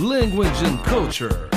language and culture.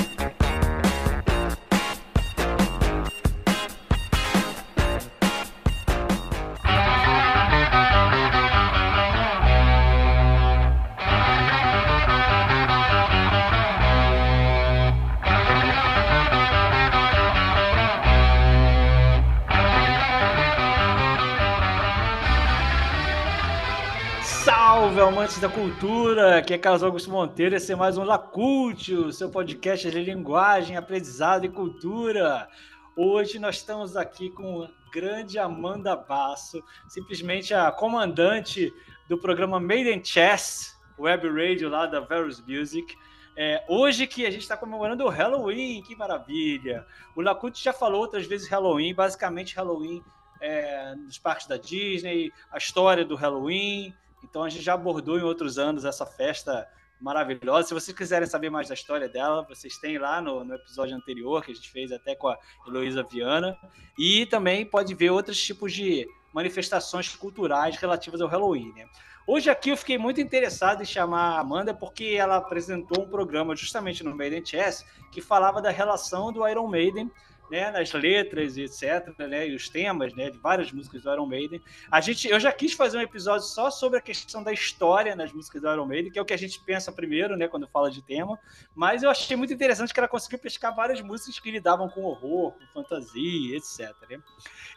Da cultura! Aqui é Carlos Augusto Monteiro, esse é mais um Lacúltio, seu podcast de linguagem, aprendizado e cultura. Hoje nós estamos aqui com a grande Amanda Basso, simplesmente a comandante do programa Made in Chess, web radio lá da Various Music. É, hoje que a gente está comemorando o Halloween, que maravilha! O Lacute já falou outras vezes Halloween, basicamente Halloween é, nos parques da Disney, a história do Halloween. Então a gente já abordou em outros anos essa festa maravilhosa. Se vocês quiserem saber mais da história dela, vocês têm lá no, no episódio anterior que a gente fez até com a Heloísa Viana. E também pode ver outros tipos de manifestações culturais relativas ao Halloween. Né? Hoje aqui eu fiquei muito interessado em chamar a Amanda porque ela apresentou um programa justamente no Maiden Chess que falava da relação do Iron Maiden né, nas letras etc, né, e os temas, né, de várias músicas do Iron Maiden. A gente, eu já quis fazer um episódio só sobre a questão da história nas músicas do Iron Maiden, que é o que a gente pensa primeiro, né, quando fala de tema, mas eu achei muito interessante que ela conseguiu pescar várias músicas que lidavam com horror, com fantasia, etc. Né?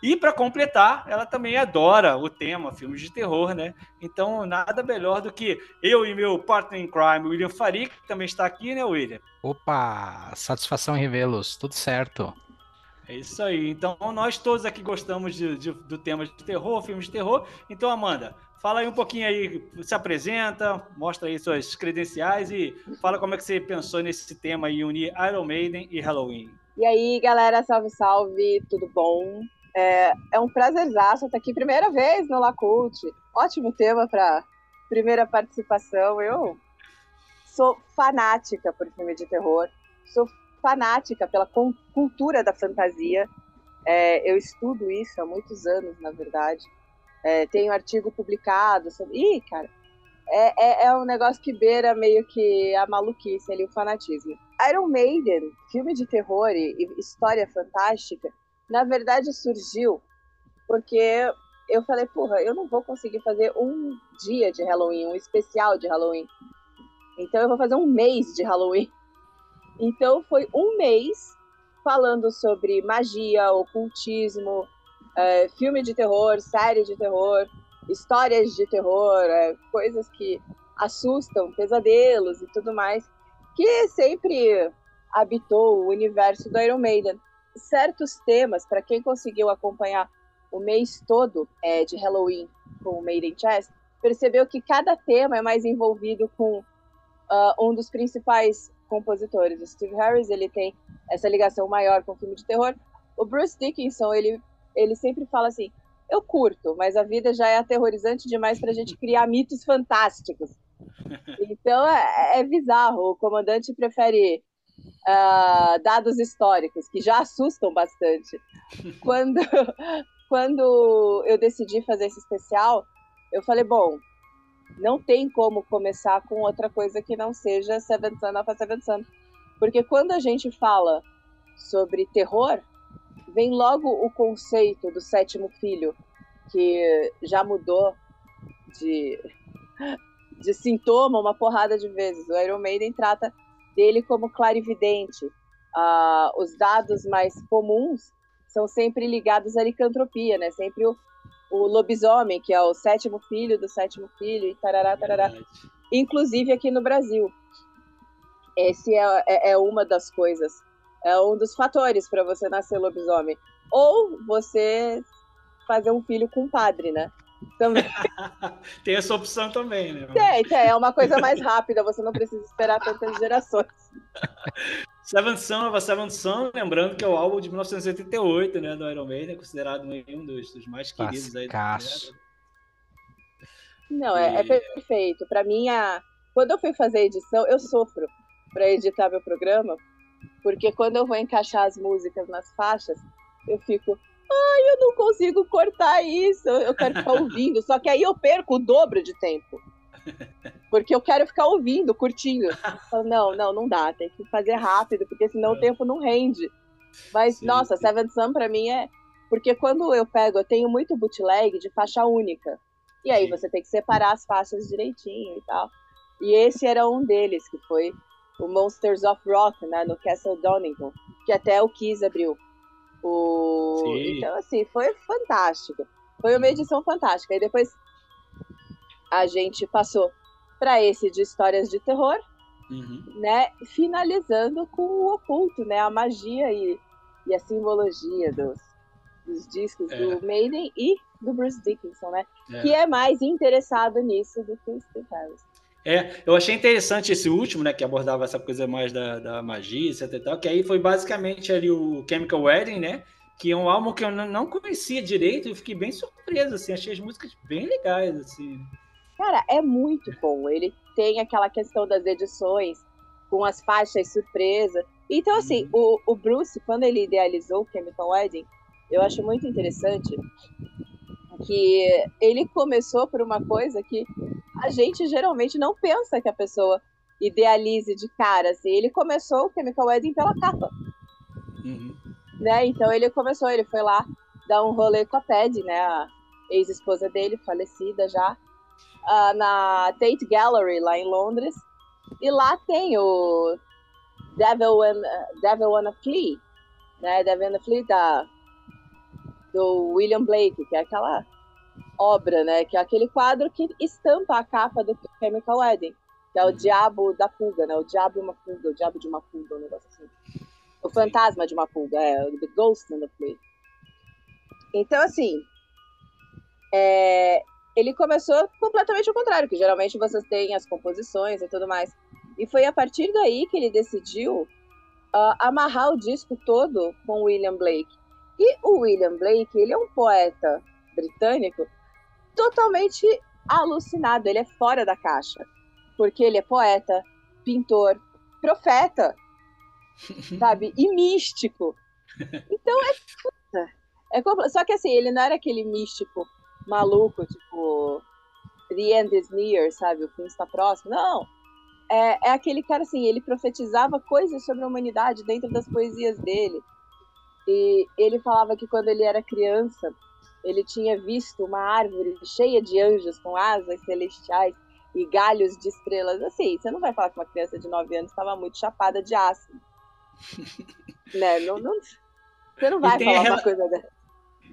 E para completar, ela também adora o tema filmes de terror, né? Então, nada melhor do que eu e meu partner in crime, William Farik, que também está aqui, né, William? Opa, satisfação revê-los, tudo certo. É isso aí. Então, nós todos aqui gostamos de, de, do tema de terror, filmes de terror. Então, Amanda, fala aí um pouquinho aí, se apresenta, mostra aí suas credenciais e fala como é que você pensou nesse tema aí, unir Iron Maiden e Halloween. E aí, galera, salve, salve, tudo bom? É, é um prazerzaço estar aqui, primeira vez no Lacult. Ótimo tema para primeira participação. Eu sou fanática por filme de terror, sou fanática pela cultura da fantasia. É, eu estudo isso há muitos anos, na verdade. É, tenho artigo publicado sobre. Ih, cara, é, é, é, um negócio que beira meio que a maluquice ali, o fanatismo. Iron Maiden, filme de terror e, história fantástica, na verdade surgiu porque eu falei, porra, eu não vou conseguir fazer um dia de Halloween, um especial de Halloween. Então eu vou fazer um mês de Halloween. Então foi um mês falando sobre magia, ocultismo, é, filme de terror, série de terror, histórias de terror, é, coisas que assustam, pesadelos e tudo mais, que sempre habitou o universo do Iron Maiden. Certos temas, para quem conseguiu acompanhar o mês todo é, de Halloween com o Maiden Chess, percebeu que cada tema é mais envolvido com uh, um dos principais compositores. O Steve Harris, ele tem essa ligação maior com o filme de terror. O Bruce Dickinson, ele, ele sempre fala assim, eu curto, mas a vida já é aterrorizante demais para a gente criar mitos fantásticos. Então é, é bizarro. O comandante prefere uh, dados históricos, que já assustam bastante. Quando, quando eu decidi fazer esse especial, eu falei, bom, não tem como começar com outra coisa que não seja Seven Son of a Seven Son. Porque quando a gente fala sobre terror, vem logo o conceito do sétimo filho, que já mudou de, de sintoma uma porrada de vezes. O Iron Maiden trata dele como clarividente. Uh, os dados mais comuns são sempre ligados à licantropia, né? Sempre o, o lobisomem, que é o sétimo filho do sétimo filho, e tarará, tarará. Inclusive aqui no Brasil. Esse é, é, é uma das coisas, é um dos fatores para você nascer lobisomem. Ou você fazer um filho com um padre, né? Também. tem essa opção também, né? Tem, tem, é uma coisa mais rápida, você não precisa esperar tantas gerações. Seven Son of a Seven Son, lembrando que é o álbum de 1988, né, do Iron Maiden, considerado um dos, dos mais queridos aí. Não, é, é perfeito. Para mim, a... quando eu fui fazer edição, eu sofro para editar meu programa, porque quando eu vou encaixar as músicas nas faixas, eu fico, ai, eu não consigo cortar isso, eu quero ficar ouvindo, só que aí eu perco o dobro de tempo. Porque eu quero ficar ouvindo, curtindo. Não, não, não dá, tem que fazer rápido, porque senão é. o tempo não rende. Mas, sim, nossa, sim. Seven Sun pra mim é. Porque quando eu pego, eu tenho muito bootleg de faixa única. E aí sim. você tem que separar as faixas direitinho e tal. E esse era um deles, que foi o Monsters of Rock, né, no Castle Donington, que até o Kiss abriu. O... Então, assim, foi fantástico. Foi uma edição fantástica. E depois a gente passou para esse de histórias de terror, uhum. né? Finalizando com o oculto, né? A magia e, e a simbologia dos, dos discos é. do Maiden e do Bruce Dickinson, né? É. Que é mais interessado nisso do que o Steve Harris. É, eu achei interessante esse último, né, que abordava essa coisa mais da, da magia, etc e tal, que aí foi basicamente ali o Chemical Wedding, né, que é um álbum que eu não conhecia direito e fiquei bem surpreso, assim, achei as músicas bem legais, assim. Cara, é muito bom. Ele tem aquela questão das edições com as faixas surpresa. Então, assim, uhum. o, o Bruce, quando ele idealizou o Chemical Wedding, eu acho muito interessante que ele começou por uma coisa que a gente geralmente não pensa que a pessoa idealize de cara. Assim. Ele começou o Chemical Wedding pela capa. Uhum. Né? Então ele começou, ele foi lá dar um rolê com a Pad, né? A ex-esposa dele, falecida já uh, na Tate Gallery, lá em Londres. E lá tem o Devil, and, Devil Wanna Flee, né? Devil Wanna Flee da, do William Blake, que é aquela obra, né? Que é aquele quadro que estampa a capa do Chemical Wedding, que é o uhum. diabo da pulga, né? O diabo e uma pulga, o diabo de uma pulga, um negócio assim. O fantasma de uma pulga, é, o The Ghost in the Flea. Então, assim, é, ele começou completamente ao contrário, que geralmente vocês têm as composições e tudo mais. E foi a partir daí que ele decidiu uh, amarrar o disco todo com William Blake. E o William Blake, ele é um poeta britânico totalmente alucinado, ele é fora da caixa. Porque ele é poeta, pintor, profeta, sabe? E místico. Então é. é só que assim, ele não era aquele místico maluco, tipo, the end is near, sabe? O fim está próximo. Não. É, é aquele cara assim, ele profetizava coisas sobre a humanidade dentro das poesias dele. E ele falava que quando ele era criança, ele tinha visto uma árvore cheia de anjos com asas celestiais e galhos de estrelas. Assim, você não vai falar que uma criança de 9 anos estava muito chapada de ácido. né? Não, não, você não vai falar uma coisa dessa.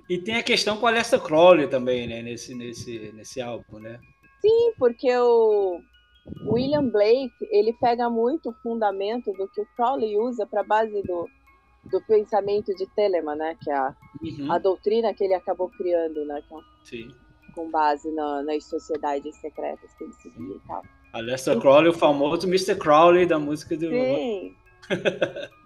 E tem a questão com a Lester Crowley também, né, nesse, nesse, nesse álbum, né? Sim, porque o William Blake, ele pega muito o fundamento do que o Crowley usa para base do, do pensamento de Telemann, né, que é a, uhum. a doutrina que ele acabou criando, né, é, Sim. com base na, nas sociedades secretas que ele seguia e tal. A Lester Crowley, o famoso Mr. Crowley da música do... Sim.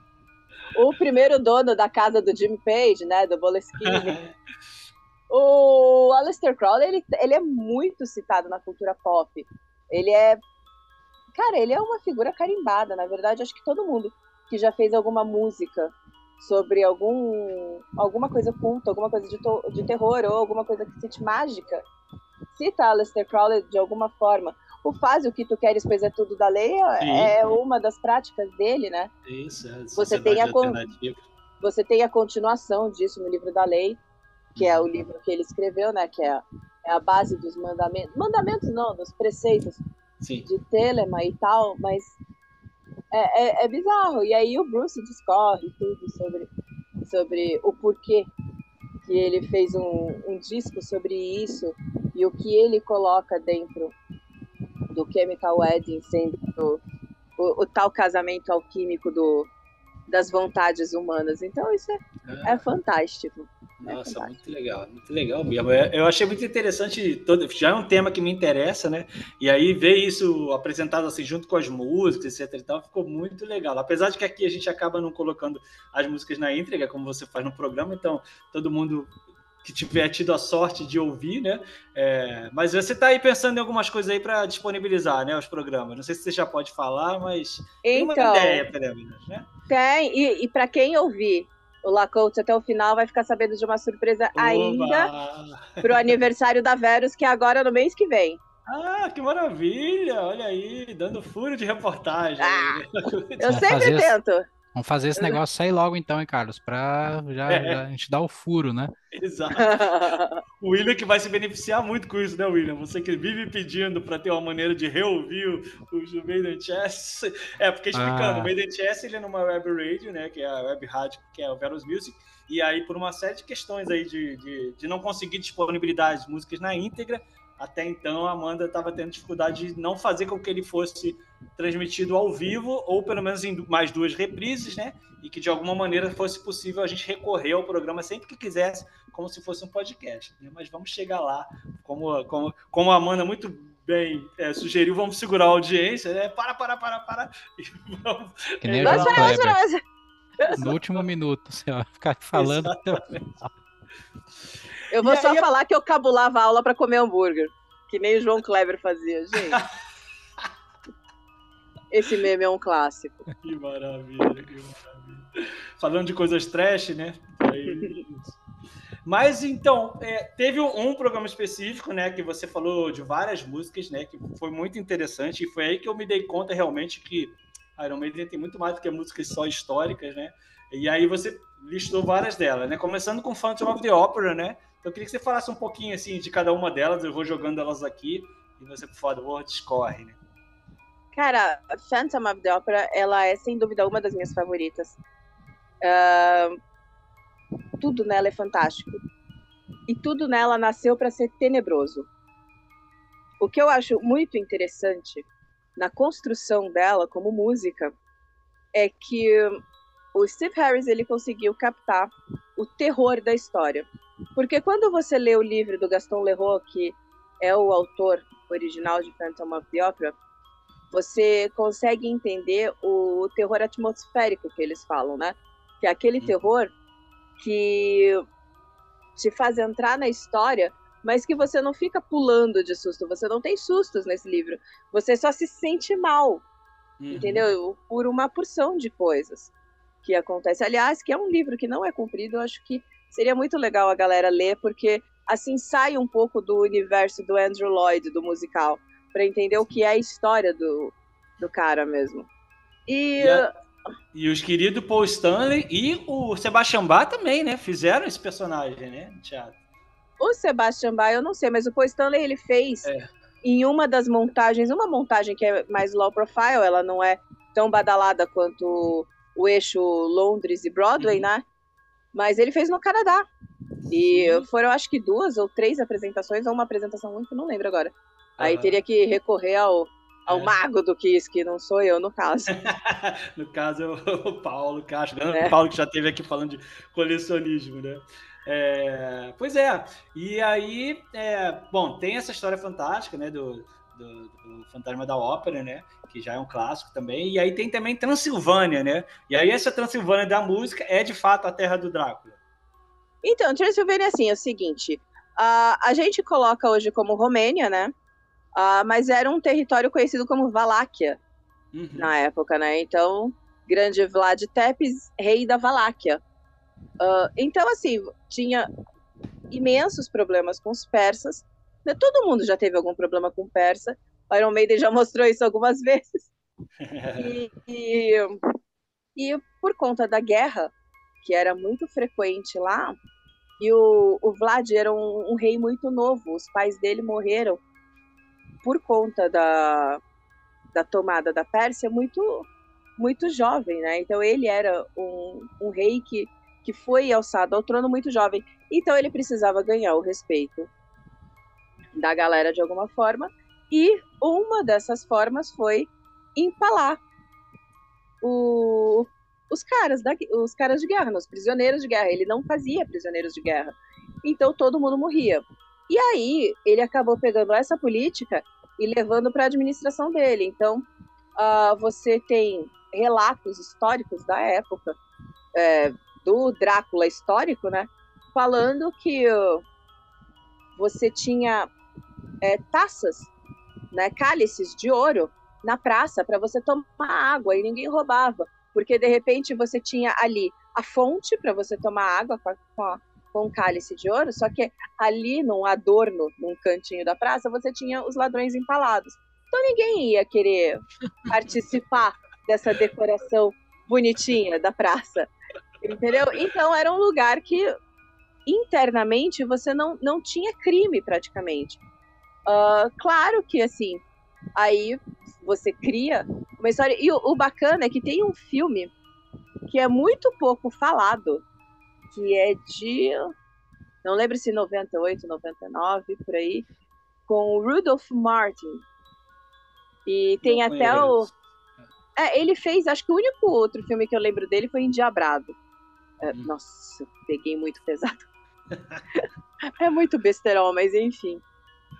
o primeiro dono da casa do Jimmy Page, né, do Boleskine. o Aleister Crowley, ele, ele é muito citado na cultura pop. Ele é, cara, ele é uma figura carimbada. Na verdade, acho que todo mundo que já fez alguma música sobre algum alguma coisa culta, alguma coisa de, to, de terror ou alguma coisa que cite mágica, cita Aleister Crowley de alguma forma o faz o que tu queres, pois é tudo da lei, Sim. é uma das práticas dele, né? Isso, é você tem a você tem a continuação disso no livro da lei, que é o uhum. livro que ele escreveu, né? Que é, é a base dos mandamentos, mandamentos não, dos preceitos Sim. de Telema e tal, mas é, é, é, bizarro. E aí o Bruce discorre tudo sobre, sobre o porquê que ele fez um, um disco sobre isso e o que ele coloca dentro do Chemical Wedding sendo o, o, tal casamento alquímico do, das vontades humanas. Então isso é, é. é fantástico. É Nossa, é fantástico. muito legal, muito legal mesmo. Eu achei muito interessante, todo, já é um tema que me interessa, né? E aí ver isso apresentado assim junto com as músicas, etc e tal, ficou muito legal. Apesar de que aqui a gente acaba não colocando as músicas na íntegra, como você faz no programa, então todo mundo que tiver tido a sorte de ouvir, né? É, mas você está aí pensando em algumas coisas aí para disponibilizar, né? Os programas. Não sei se você já pode falar, mas então, tem uma então, ideia, pelo menos, né? Tem, e, e para quem ouvir o Lacote até o final vai ficar sabendo de uma surpresa Oba! ainda para o aniversário da Verus, que é agora no mês que vem. Ah, que maravilha! Olha aí, dando furo de reportagem. Ah, eu sempre tento. Vamos fazer esse negócio sair logo então, hein, Carlos? Pra já, É. já a gente dar o furo, né? Exato. O William que vai se beneficiar muito com isso, né, William? Você que vive pedindo para ter uma maneira de reouvir o, o Maiden Chess. É, porque explicando, Ah. o Maiden Chess ele é numa web radio, né, que é a web rádio, que é o Veros Music, e aí por uma série de questões aí de, de, de não conseguir disponibilidade de músicas na íntegra, até então a Amanda estava tendo dificuldade de não fazer com que ele fosse transmitido ao vivo, ou pelo menos em mais duas reprises, né? E que de alguma maneira fosse possível a gente recorrer ao programa sempre que quisesse, como se fosse um podcast. né? Mas vamos chegar lá, como, como, como a Amanda muito bem é, sugeriu, vamos segurar a audiência, né? Para, para, para, para. E vamos, Que nem mas, No último minuto, você vai ficar falando. eu vou E só aí- falar que eu cabulava a aula pra comer hambúrguer. Que nem o João Kleber fazia, gente. Esse meme é um clássico. Que maravilha, que maravilha. Falando de coisas trash, né? Aí. Mas então, é, teve um programa específico, né? Que você falou de várias músicas, né? Que foi muito interessante. E foi aí que eu me dei conta realmente que Iron Maiden tem muito mais do que músicas só históricas, né? E aí você listou várias delas, né? Começando com Phantom of the Opera, né? Então eu queria que você falasse um pouquinho assim de cada uma delas. Eu vou jogando elas aqui e você, por favor, discorre, né? Cara, Phantom of the Opera, ela é sem dúvida uma das minhas favoritas. Ah, tudo nela é fantástico. E tudo nela nasceu para ser tenebroso. O que eu acho muito interessante na construção dela como música é que o Steve Harris ele conseguiu captar o terror da história. Porque quando você lê o livro do Gaston Leroux, que é o autor original de Phantom of the Opera, você consegue entender o terror atmosférico que eles falam, né? Que é aquele Uhum. terror que te faz entrar na história, mas que você não fica pulando de susto. Você não tem sustos nesse livro. Você só se sente mal, Uhum. entendeu? Por uma porção de coisas que acontece. Aliás, que é um livro que não é comprido, eu acho que seria muito legal a galera ler, porque assim sai um pouco do universo do Andrew Lloyd, do musical, para entender o que é a história do, do cara mesmo. E E a- E os queridos Paul Stanley e o Sebastian Bach também, né? Fizeram esse personagem, né? No teatro. o Sebastian Bach, eu não sei, mas o Paul Stanley ele fez É. em uma das montagens, uma montagem que é mais low profile, ela não é tão badalada quanto o eixo Londres e Broadway, Uhum. né? Mas ele fez no Canadá. E Sim. foram acho que duas ou três apresentações, ou uma apresentação única, não lembro agora. Aí Aham. teria que recorrer ao, ao É. mago do Kiss, que não sou eu, no caso. no caso, é o Paulo Castro, né? É. o Paulo que já esteve aqui falando de colecionismo, né? É, pois é, e aí, é, bom, tem essa história fantástica, né, do, do, do Fantasma da Ópera, né, que já é um clássico também, e aí tem também Transilvânia, né, e aí essa Transilvânia da música é de fato a terra do Drácula. Então, Transylvania, assim, é o seguinte: a a gente coloca hoje como Romênia, né? Ah, mas era um território conhecido como Valáquia Uhum. na época, né? Então, grande Vlad Tepes, rei da Valáquia. Ah, então, assim, tinha imensos problemas com os persas. né? Todo mundo já teve algum problema com persa. O Iron Maiden já mostrou isso algumas vezes. E, e, e por conta da guerra, que era muito frequente lá, e o, o Vlad era um, um rei muito novo, os pais dele morreram por conta da, da tomada da Pérsia muito muito jovem, né? Então ele era um, um rei que, que foi alçado ao trono muito jovem. Então ele precisava ganhar o respeito da galera de alguma forma. E uma dessas formas foi empalar o, os caras da, os caras de guerra, né, os prisioneiros de guerra. Ele não fazia prisioneiros de guerra. Então todo mundo morria. E aí ele acabou pegando essa política e levando para a administração dele. Então ah, você tem relatos históricos da época é, do Drácula histórico, né? Falando que uh, você tinha é, taças, né, cálices de ouro na praça para você tomar água e ninguém roubava, porque de repente você tinha ali a fonte para você tomar água com a, com cálice de ouro, só que ali num adorno, num cantinho da praça, você tinha os ladrões empalados. Então ninguém ia querer participar dessa decoração bonitinha da praça. Entendeu? Então era um lugar que internamente você não, não tinha crime praticamente. Uh, claro que assim, aí você cria uma história. E o, o, bacana é que tem um filme que é muito pouco falado, que é de. Não lembro se 98, 99, por aí, com o Rudolph Martin. E tem não até o. É, ele fez, acho que o único outro filme que eu lembro dele foi Endiabrado. É, hum. Nossa, peguei muito pesado. é muito besterol, mas enfim.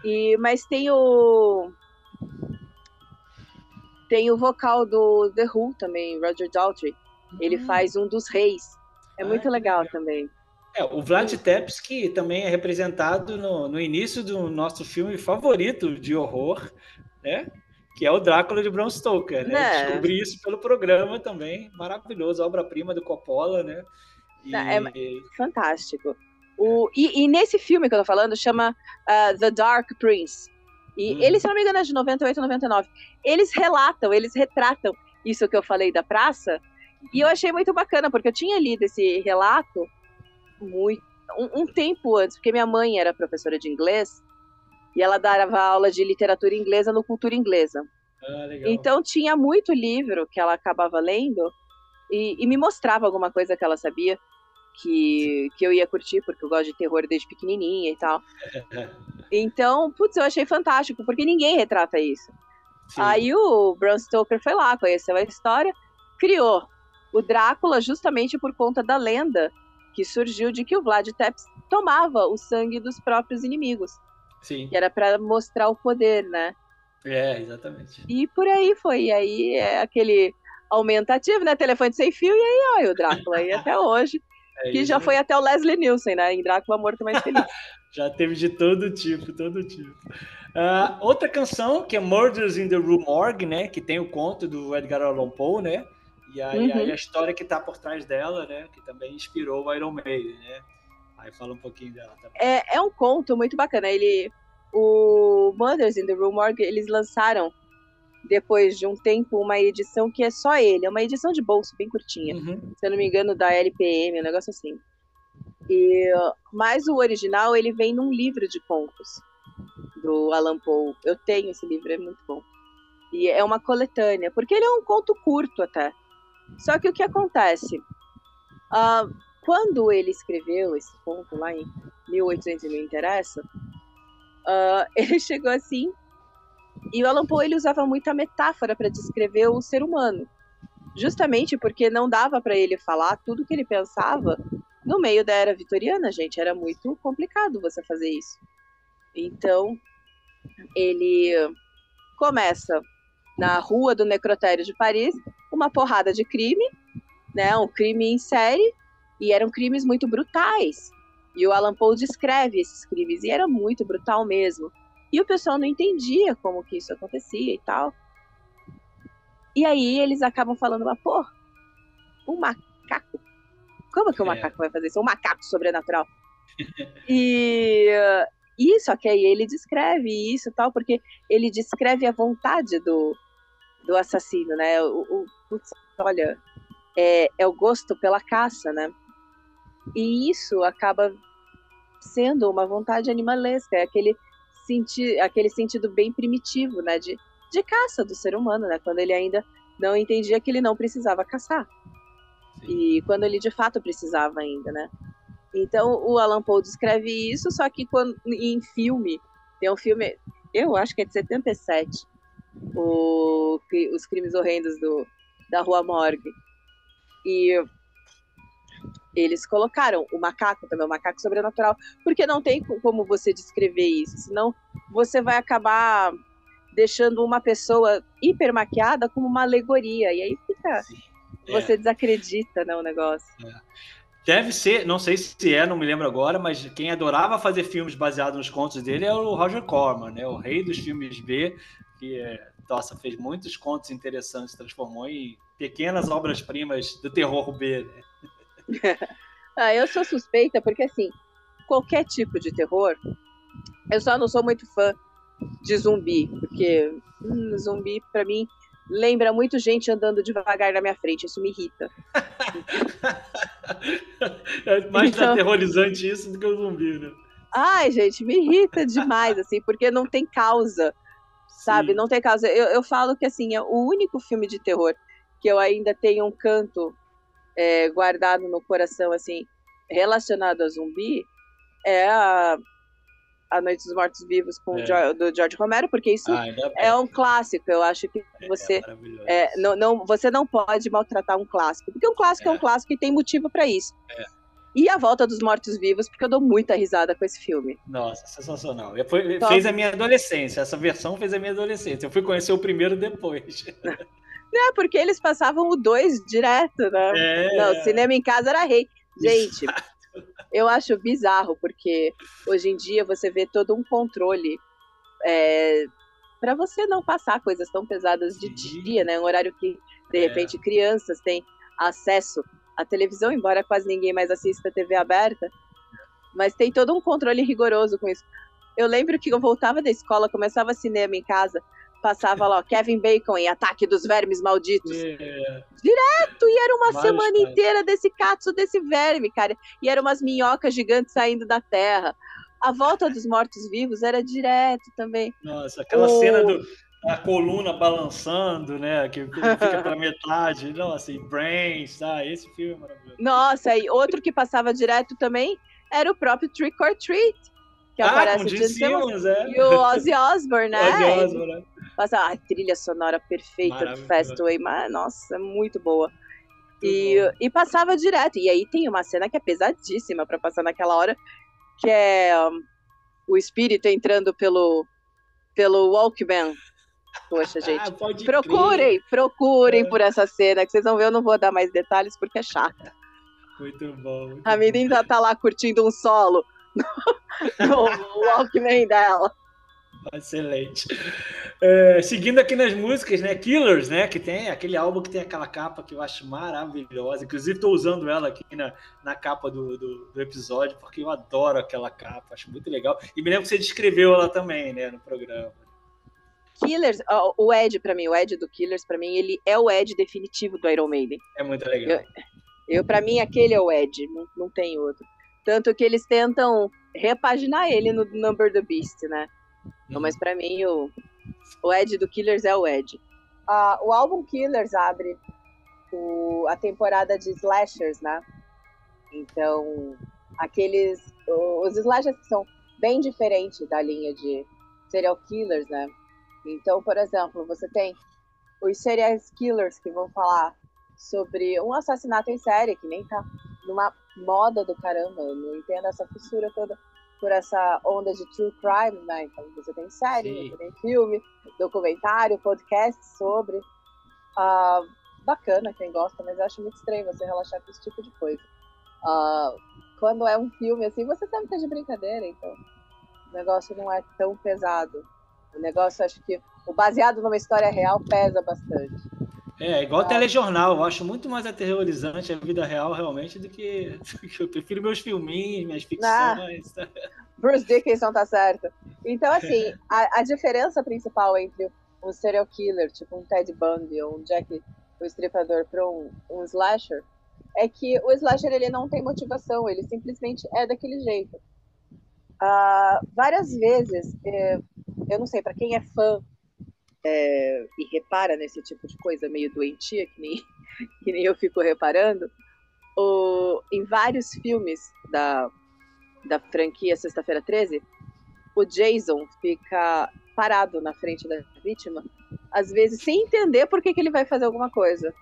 E, mas tem o. Tem o vocal do The Who também, Roger Daltrey. Ele hum. faz um dos reis. É ah, muito legal, também. É, o Vlad Tepsky também é representado no, no início do nosso filme favorito de horror, né? Que é o Drácula de Bram Stoker, né? É. Descobri isso pelo programa também, maravilhoso, obra-prima do Coppola, né? E... É fantástico. O, e, e, nesse filme que eu tô falando chama uh, The Dark Prince. E hum. ele, se não me engano, é de 98 99. Eles relatam, eles retratam isso que eu falei da praça. E eu achei muito bacana, porque eu tinha lido esse relato muito, um, um tempo antes, porque minha mãe era professora de inglês e ela dava aula de literatura inglesa no Cultura Inglesa. Ah, então tinha muito livro que ela acabava lendo e, e me mostrava alguma coisa que ela sabia que, que eu ia curtir, porque eu gosto de terror desde pequenininha e tal. Então, putz, eu achei fantástico, porque ninguém retrata isso. Sim. Aí o Bram Stoker foi lá, conheceu a história, criou o Drácula justamente por conta da lenda que surgiu de que o Vlad Tepes tomava o sangue dos próprios inimigos. Sim. Que era para mostrar o poder, né? É, exatamente. E por aí foi. E aí é aquele aumentativo, né? Telefone sem fio, e aí, ó, o Drácula aí até hoje. É que já foi até o Leslie Nielsen, né? Em Drácula Morto Mais Feliz. já teve de todo tipo, todo tipo. Uh, outra canção, que é Murders in the Rue Morgue, né? Que tem o conto do Edgar Allan Poe, né? E aí, uhum. aí a história que tá por trás dela, né? Que também inspirou o Iron Maiden, né? Aí fala um pouquinho dela também. É, é um conto muito bacana. Ele, o Murders in the Rue Morgue, eles lançaram depois de um tempo, uma edição que é só ele. É uma edição de bolso, bem curtinha. Uhum. Se eu não me engano, da LPM, um negócio assim. E, mas o original, ele vem num livro de contos do Alan Poe. Eu tenho esse livro, é muito bom. E é uma coletânea, porque ele é um conto curto até. Só que o que acontece? Uh, quando ele escreveu esse conto lá em 1800 e não interessa, uh, ele chegou assim e o Alan Poe ele usava muita metáfora para descrever o ser humano, justamente porque não dava para ele falar tudo que ele pensava no meio da era vitoriana, gente. Era muito complicado você fazer isso. Então, ele começa na rua do necrotério de Paris, uma porrada de crime, né, um crime em série, e eram crimes muito brutais. E o Alan Poe descreve esses crimes, e era muito brutal mesmo. E o pessoal não entendia como que isso acontecia e tal. E aí eles acabam falando, mas, pô, um macaco? Como que o um é. macaco vai fazer isso? Um macaco sobrenatural. e isso, que aí ele descreve isso tal, porque ele descreve a vontade do, do assassino, né? O, o putz, olha, é, é o gosto pela caça, né? E isso acaba sendo uma vontade animalesca, é aquele senti aquele sentido bem primitivo, né, de, de caça do ser humano, né, quando ele ainda não entendia que ele não precisava caçar. Sim. E quando ele de fato precisava ainda, né? Então o Alan Poe descreve isso, só que quando, em filme, tem um filme, eu acho que é de 77, o, Os Crimes Horrendos do, da Rua Morgue. E eles colocaram o macaco também, o macaco sobrenatural, porque não tem como você descrever isso, senão você vai acabar deixando uma pessoa hiper maquiada como uma alegoria, e aí fica. Sim, é. Você desacredita, né, o negócio. É. Deve ser, não sei se é, não me lembro agora, mas quem adorava fazer filmes baseados nos contos dele é o Roger Corman, né? O rei dos filmes B, que é, nossa, fez muitos contos interessantes, transformou em pequenas obras-primas do terror B. Né? Ah, eu sou suspeita porque, assim, qualquer tipo de terror, eu só não sou muito fã de zumbi, porque hum, zumbi, pra mim, lembra muito gente andando devagar na minha frente. Isso me irrita. é mais então... aterrorizante isso do que o zumbi, né? Ai, gente, me irrita demais, assim, porque não tem causa, sabe? Sim. Não tem causa. Eu, eu falo que, assim, é o único filme de terror que eu ainda tenho um canto é, guardado no coração, assim, relacionado a zumbi, é a, a Noite dos Mortos Vivos com é. do George Romero, porque isso ah, é um clássico. Eu acho que é, você é, é, não, não, você não pode maltratar um clássico, porque um clássico é, um é. clássico e tem motivo para isso. E A Volta dos Mortos Vivos, porque eu dou muita risada com esse filme. Nossa, sensacional. Foi, fez a minha adolescência. Essa versão fez a minha adolescência. Eu fui conhecer o primeiro depois. É, porque eles passavam o 2 direto, né? É. Não, cinema em casa era rei. Gente, eu acho bizarro, porque hoje em dia você vê todo um controle é, para você não passar coisas tão pesadas de dia, né? Um horário que, de é. repente, crianças têm acesso à televisão, embora quase ninguém mais assista TV aberta, mas tem todo um controle rigoroso com isso. Eu lembro que eu voltava da escola, começava cinema em casa, passava lá, ó, Kevin Bacon em Ataque dos Vermes Malditos. Yeah. Direto! E era uma semana cara. inteira desse catso, desse verme, cara. E eram umas minhocas gigantes saindo da terra. A volta dos mortos-vivos era direto também. Nossa, aquela oh. cena do, a coluna balançando, né? Que fica pela metade. Nossa, e Brains, tá? Esse filme é maravilhoso. Nossa, e outro que passava direto também era o próprio Trick or Treat. Que ah, aparece com Gene Simmons, é. E o Ozzy Osbourne, né? Ozzy Osbourne, né? Passa a trilha sonora perfeita do Fastway, mas, nossa, muito boa. E, e passava direto. E aí tem uma cena que é pesadíssima para passar naquela hora, que é um, o espírito entrando pelo, pelo Walkman. Poxa, gente. Ah, procurem, crer. procurem é. por essa cena, que vocês vão ver, eu não vou dar mais detalhes porque é chata. Muito bom. Muito a menina tá lá curtindo um solo no, no Walkman dela. Excelente. É, seguindo aqui nas músicas, né? Killers, né? Que tem aquele álbum que tem aquela capa que eu acho maravilhosa. Inclusive, estou usando ela aqui na, na capa do, do, do, episódio, porque eu adoro aquela capa, acho muito legal. E me lembro que você descreveu ela também, né? No programa. Killers, o Ed para mim, o Ed do Killers para mim, ele é o Ed definitivo do Iron Maiden. É muito legal. Eu, eu para mim aquele é o Ed, não, não tem outro. Tanto que eles tentam repaginar ele no Number the Beast, né? Uhum. Mas para mim, o, o Ed do Killers é o Ed. Uh, o álbum Killers abre o, a temporada de slashers, né? Então, aqueles. Os slashers são bem diferentes da linha de serial killers, né? Então, por exemplo, você tem os serial killers que vão falar sobre um assassinato em série, que nem tá numa moda do caramba, eu não entendo essa fissura toda por essa onda de true crime, né? Então você tem série, Sim. você tem filme, documentário, podcast sobre. Uh, bacana quem gosta, mas eu acho muito estranho você relaxar com esse tipo de coisa. Uh, quando é um filme assim, você sabe que é de brincadeira, então o negócio não é tão pesado. O negócio, acho que o baseado numa história real pesa bastante. É, igual ah. telejornal, eu acho muito mais aterrorizante a vida real realmente do que, eu prefiro meus filminhos, minhas ficções. Ah, Bruce Dickinson tá certo. Então, assim, a, a, diferença principal entre um serial killer, tipo um Ted Bundy ou um Jack o Estripador para um, um slasher, é que o slasher ele não tem motivação, ele simplesmente é daquele jeito. Uh, várias vezes, eh, eu não sei, para quem é fã é, e repara nesse tipo de coisa meio doentia, que nem, que nem eu fico reparando, o, em vários filmes da, da franquia Sexta-feira 13, o Jason fica parado na frente da vítima, às vezes sem entender por que, que ele vai fazer alguma coisa.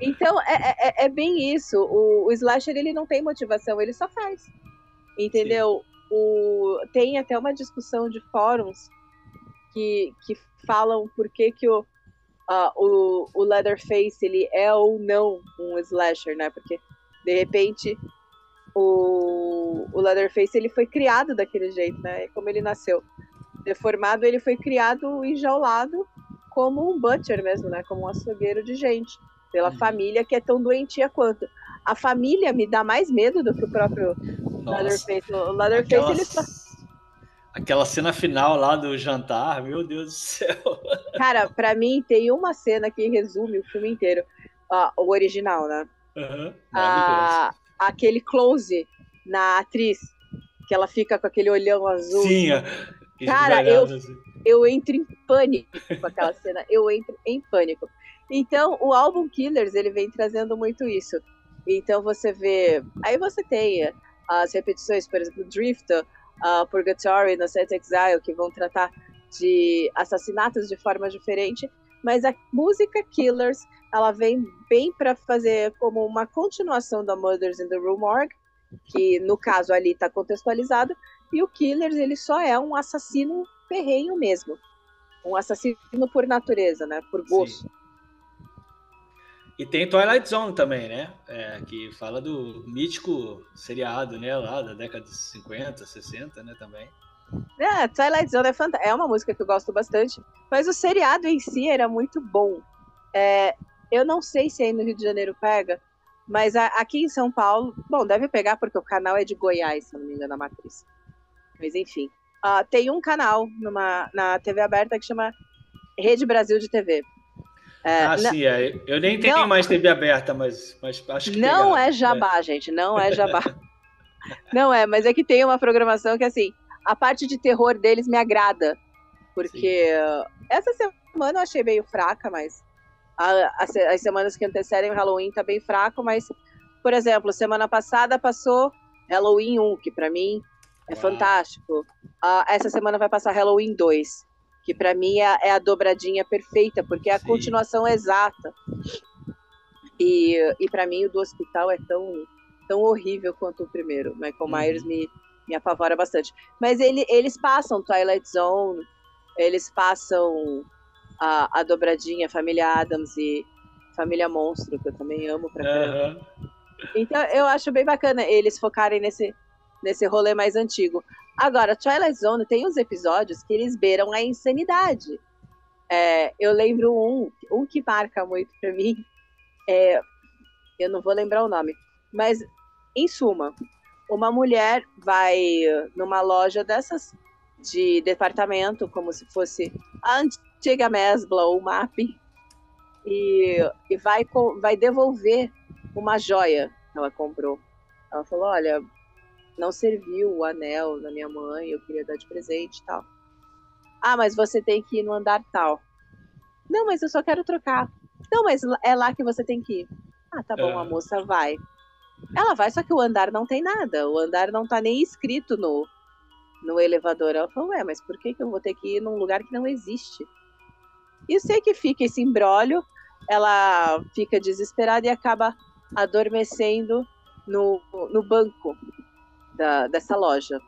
Então, é, é, é bem isso. O, o, slasher, ele não tem motivação, ele só faz. Entendeu? O, tem até uma discussão de fóruns que, que falam por que, que o, uh, o, o Leatherface ele é ou não um slasher, né? Porque de repente o, o Leatherface ele foi criado daquele jeito, né? Como ele nasceu deformado, ele foi criado enjaulado como um butcher mesmo, né? Como um açougueiro de gente, pela uhum. família que é tão doentia quanto. a família me dá mais medo do que o próprio Nossa, Leatherface. O Leatherface, aquela, ele só... aquela cena final lá do jantar, meu Deus do céu. Cara, pra mim tem uma cena que resume o filme inteiro. Ah, o original, né? Uhum, Ah, aquele close na atriz, que ela fica com aquele olhão azul. Sim, Cara, esbugalhado, eu- assim. Eu entro em pânico com aquela cena. Eu entro em pânico. Então, o álbum Killers, ele vem trazendo muito isso. Então, você vê... Aí você tem as repetições, por exemplo, Drifter, uh, Purgatory, Innocent Exile, que vão tratar de assassinatos de forma diferente. Mas a música Killers, ela vem bem para fazer como uma continuação da Mothers in the Rue Morgue, que no caso ali está contextualizado, e o Killers ele só é um assassino ferrenho mesmo, um assassino por natureza, né, por gosto. Sim. E tem Twilight Zone também, né? É, que fala do mítico seriado, né? Lá da década de 50, 60, né? Também. É, Twilight Zone é, fanta- é uma música que eu gosto bastante, mas o seriado em si era muito bom. É, eu não sei se aí no Rio de Janeiro pega, mas a- aqui em São Paulo, bom, deve pegar porque o canal é de Goiás, se não me engano, a matriz. Mas enfim, Ah, tem um canal numa, na TV aberta que chama Rede Brasil de TV. É, ah, na- sim, é. Eu nem tenho Não. mais TV aberta, mas, mas acho que Não é jabá, gente, não é jabá. não é, mas é que tem uma programação que, assim, a parte de terror deles me agrada. Porque uh, essa semana eu achei meio fraca, mas a- as, as semanas que antecedem o Halloween tá bem fraco, mas, por exemplo, semana passada passou Halloween 1, que pra mim é Uau. fantástico. Ah, essa semana vai passar Halloween 2, que pra mim é, é a dobradinha perfeita, porque é a Sim. continuação exata. E, e para mim o do hospital é tão, tão horrível quanto o primeiro. Michael Uhum. Myers me, me apavora bastante. Mas ele, eles passam Twilight Zone, eles passam a, a dobradinha Família Adams e Família Monstro, que eu também amo pra caramba. Aham. Então eu acho bem bacana eles focarem nesse, nesse rolê mais antigo. Agora, Twilight Zone tem uns episódios que eles beiram a insanidade. É, eu lembro um, um que marca muito pra mim. é, eu não vou lembrar o nome, mas em suma, uma mulher vai numa loja dessas de departamento, como se fosse a antiga Mesbla ou Mapping, e, e vai, vai devolver uma joia que ela comprou. Ela falou: Olha, não serviu o anel da minha mãe, eu queria dar de presente e tal. Ah, mas você tem que ir no andar tal. Não, mas eu só quero trocar. Não, mas é lá que você tem que ir. Ah, tá bom, Ah. a moça vai. Ela vai, só que o andar não tem nada. O andar não tá nem escrito no, no elevador. Ela falou, ué, mas por que, que eu vou ter que ir num lugar que não existe? E sei que fica esse embrólio, ela fica desesperada e acaba adormecendo no, no banco da, dessa loja.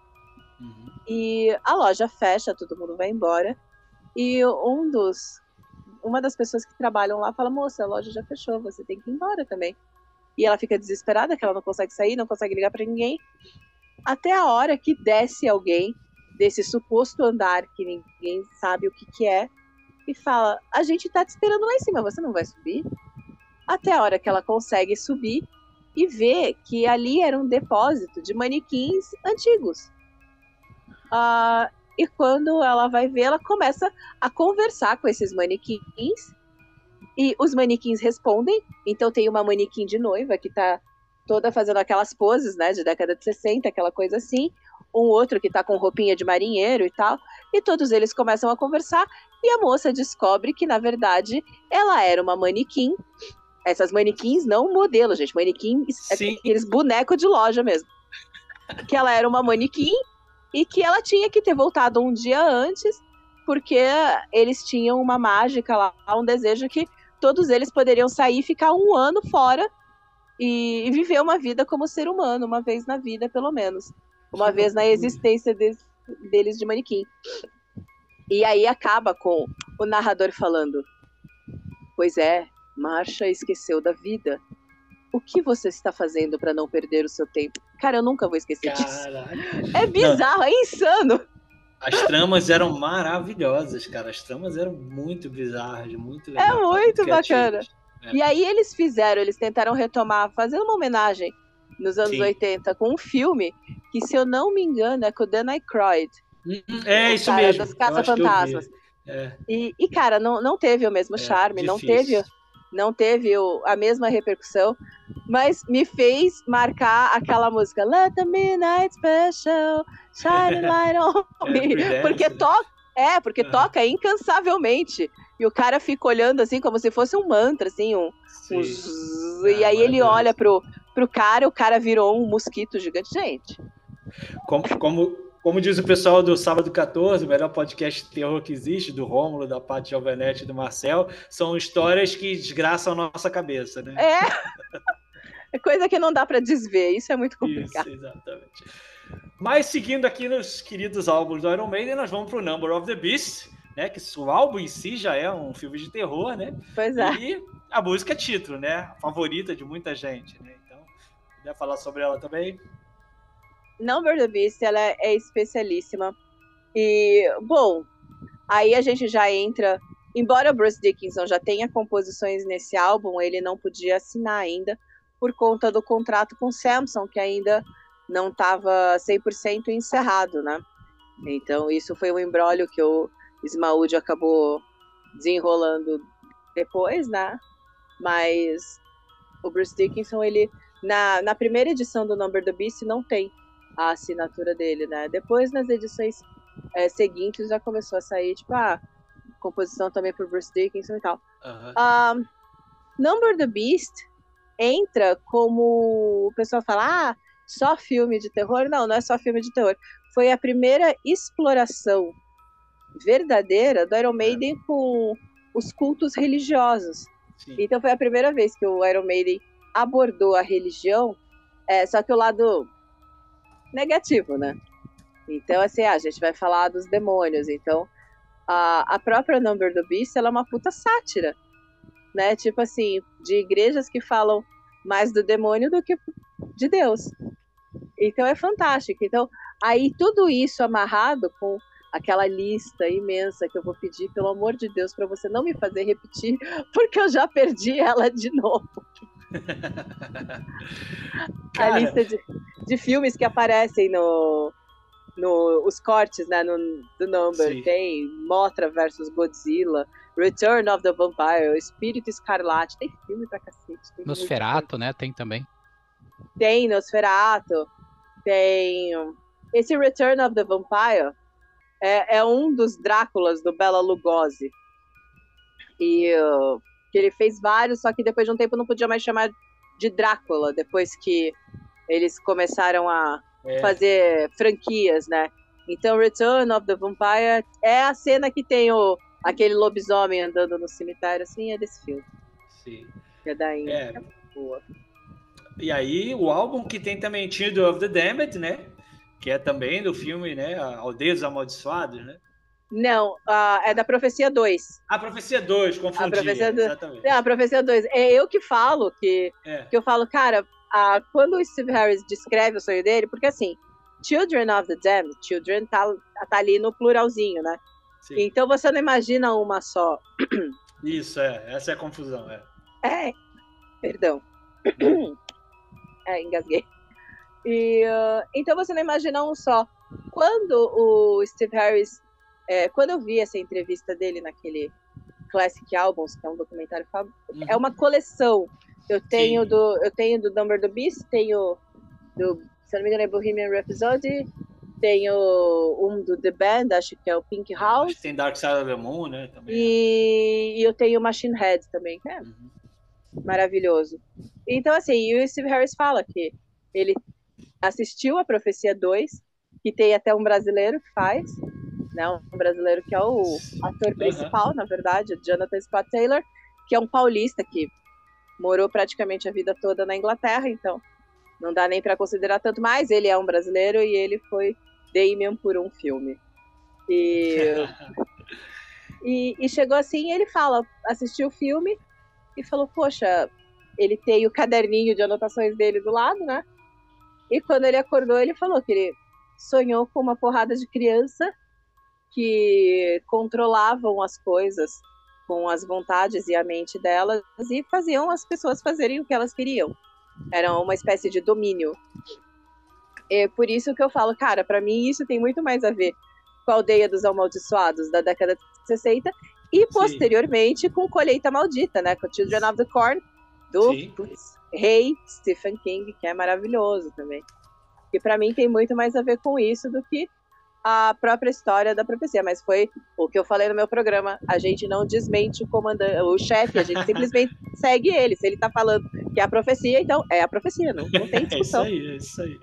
Uhum. E a loja fecha, todo mundo vai embora. E um dos. Uma das pessoas que trabalham lá fala: Moça, a loja já fechou, você tem que ir embora também. E ela fica desesperada, que ela não consegue sair, não consegue ligar para ninguém. Até a hora que desce alguém desse suposto andar que ninguém sabe o que, que é e fala: A gente tá te esperando lá em cima, você não vai subir? Até a hora que ela consegue subir e vê que ali era um depósito de manequins antigos. Ah, e quando ela vai ver, ela começa a conversar com esses manequins. E os manequins respondem. Então tem uma manequim de noiva que tá toda fazendo aquelas poses, né, de década de 60, aquela coisa assim. Um outro que tá com roupinha de marinheiro e tal. E todos eles começam a conversar. E a moça descobre que, na verdade, ela era uma manequim. Essas manequins, não modelo, gente. Manequim, Sim. aqueles bonecos de loja mesmo. Que ela era uma manequim e que ela tinha que ter voltado um dia antes, porque eles tinham uma mágica lá, um desejo que todos eles poderiam sair e ficar um ano fora e, e viver uma vida como ser humano, uma vez na vida, pelo menos. Uma Que vez na loucura. existência des- deles de manequim. E aí acaba com o narrador falando: Pois é, Marcha esqueceu da vida. O que você está fazendo para não perder o seu tempo? Cara, eu nunca vou esquecer disso. Caraca. É bizarro, é insano. As tramas eram maravilhosas, cara. As tramas eram muito bizarras, muito legais. É muito bacana. É. E aí eles fizeram, eles tentaram retomar, fazendo uma homenagem nos anos Sim. 80 com um filme que, se eu não me engano, é com o Dan Aykroyd. Hum, é isso mesmo. Das Caça-Fantasmas. É. E, e, cara, não, não teve o mesmo é, charme, difícil. não teve, não teve o, a mesma repercussão, mas me fez marcar aquela música Let the Midnight Special Shine Light on é, Me. porque toca, é, porque toca incansavelmente. E o cara fica olhando assim, como se fosse um mantra, assim, um. um zzz, e aí ele olha pro, pro cara, o cara virou um mosquito gigante. Gente. Como, como, como diz o pessoal do Sábado 14, o melhor podcast de terror que existe, do Rômulo, da Paty Alvenetti e do Marcel, são histórias que desgraçam a nossa cabeça, né? É. É coisa que não dá para desver, isso é muito complicado. Isso, exatamente. Mas seguindo aqui nos queridos álbuns do Iron Maiden, nós vamos para o Number of the Beast, né? Que o álbum em si já é um filme de terror, né? Pois é. E a música é título, né? A favorita de muita gente, né? Então, quer falar sobre ela também? The Beast, ela é especialíssima. E, bom, aí a gente já entra. Embora Bruce Dickinson já tenha composições nesse álbum, ele não podia assinar ainda por conta do contrato com Samson, que ainda não estava 100% encerrado, né? Então, isso foi um embrólio que o Smaud acabou desenrolando depois, né? Mas o Bruce Dickinson, ele na, na primeira edição do Number the Beast não tem a assinatura dele, né? Depois, nas edições é, seguintes, já começou a sair, tipo, a composição também por Bruce Dickinson e tal. Um, Number the Beast entra como o pessoal fala, ah, só filme de terror? Não, não é só filme de terror. Foi a primeira exploração verdadeira do Iron Maiden é. com os cultos religiosos. Sim. Então foi a primeira vez que o Iron Maiden abordou a religião, é, só que o lado negativo, né? Então, assim, ah, a gente vai falar dos demônios. Então, a, a própria Number do Beast, ela é uma puta sátira, né? Tipo assim, de igrejas que falam mais do demônio do que de Deus. Então, é fantástico. Então, aí tudo isso amarrado com aquela lista imensa que eu vou pedir, pelo amor de Deus, para você não me fazer repetir, porque eu já perdi ela de novo. A lista de, de filmes que aparecem no, no os cortes né, no, do Number. Sim. Tem Mothra versus Godzilla, Return of the Vampire, Espírito Escarlate. Tem filme pra cacete. Tem Nosferato, né? Tem também. Tem Nosferato. Tem. Esse Return of the Vampire é, é um dos Dráculas do Bela Lugosi. E uh, que ele fez vários, só que depois de um tempo não podia mais chamar de Drácula, depois que eles começaram a é. fazer franquias, né? Então, Return of the Vampire é a cena que tem o, aquele lobisomem andando no cemitério, assim, é desse filme. Sim. Que é da Índia. É. Boa. E aí, o álbum que tem também Children of the Damned, né? Que é também do filme, né? Aldeias Amaldiçoados, né? Não, uh, é da Profecia 2. A Profecia 2, confundi. A Profecia 2. Exatamente. Não, a Profecia 2. É eu que falo, que, é. que eu falo, cara, uh, quando o Steve Harris descreve o sonho dele, porque assim, Children of the Damned, Children tá, tá ali no pluralzinho, né? Sim. Então você não imagina uma só. Isso, é. Essa é a confusão, é. É, perdão. é, engasguei. E, uh, então você não imagina um só. Quando o Steve Harris é, quando eu vi essa entrevista dele naquele Classic Albums, que é um documentário uhum. é uma coleção. Eu tenho do eu tenho do Number the Beast, tenho do, se não me engano é Bohemian Rhapsody, tenho um do The Band, acho que é o Pink House. Acho que tem Dark Side of the Moon, né? Também. E, e eu tenho Machine Head também, que é uhum. maravilhoso. Então, assim, o Steve Harris fala que ele assistiu a Profecia 2, que tem até um brasileiro que faz, né? Um brasileiro que é o ator principal, uhum. na verdade, Jonathan Scott Taylor, que é um paulista que morou praticamente a vida toda na Inglaterra, então não dá nem para considerar tanto, mas ele é um brasileiro e ele foi Damien por um filme. E, e, e, chegou assim, ele fala, assistiu o filme e falou, poxa, ele tem o caderninho de anotações dele do lado, né? E quando ele acordou, ele falou que ele sonhou com uma porrada de criança que controlavam as coisas com as vontades e a mente delas e faziam as pessoas fazerem o que elas queriam. Era uma espécie de domínio. É por isso que eu falo, cara, para mim isso tem muito mais a ver com a Aldeia dos Amaldiçoados da década de 60 e posteriormente Sim. com Colheita Maldita, né, com Children of the Corn do putz, rei Stephen King, que é maravilhoso também. E para mim tem muito mais a ver com isso do que a própria história da profecia, mas foi o que eu falei no meu programa. A gente não desmente o comandante, o chefe, a gente simplesmente segue ele. Se ele tá falando que é a profecia, então é a profecia, não, não tem discussão. É isso aí, é isso aí.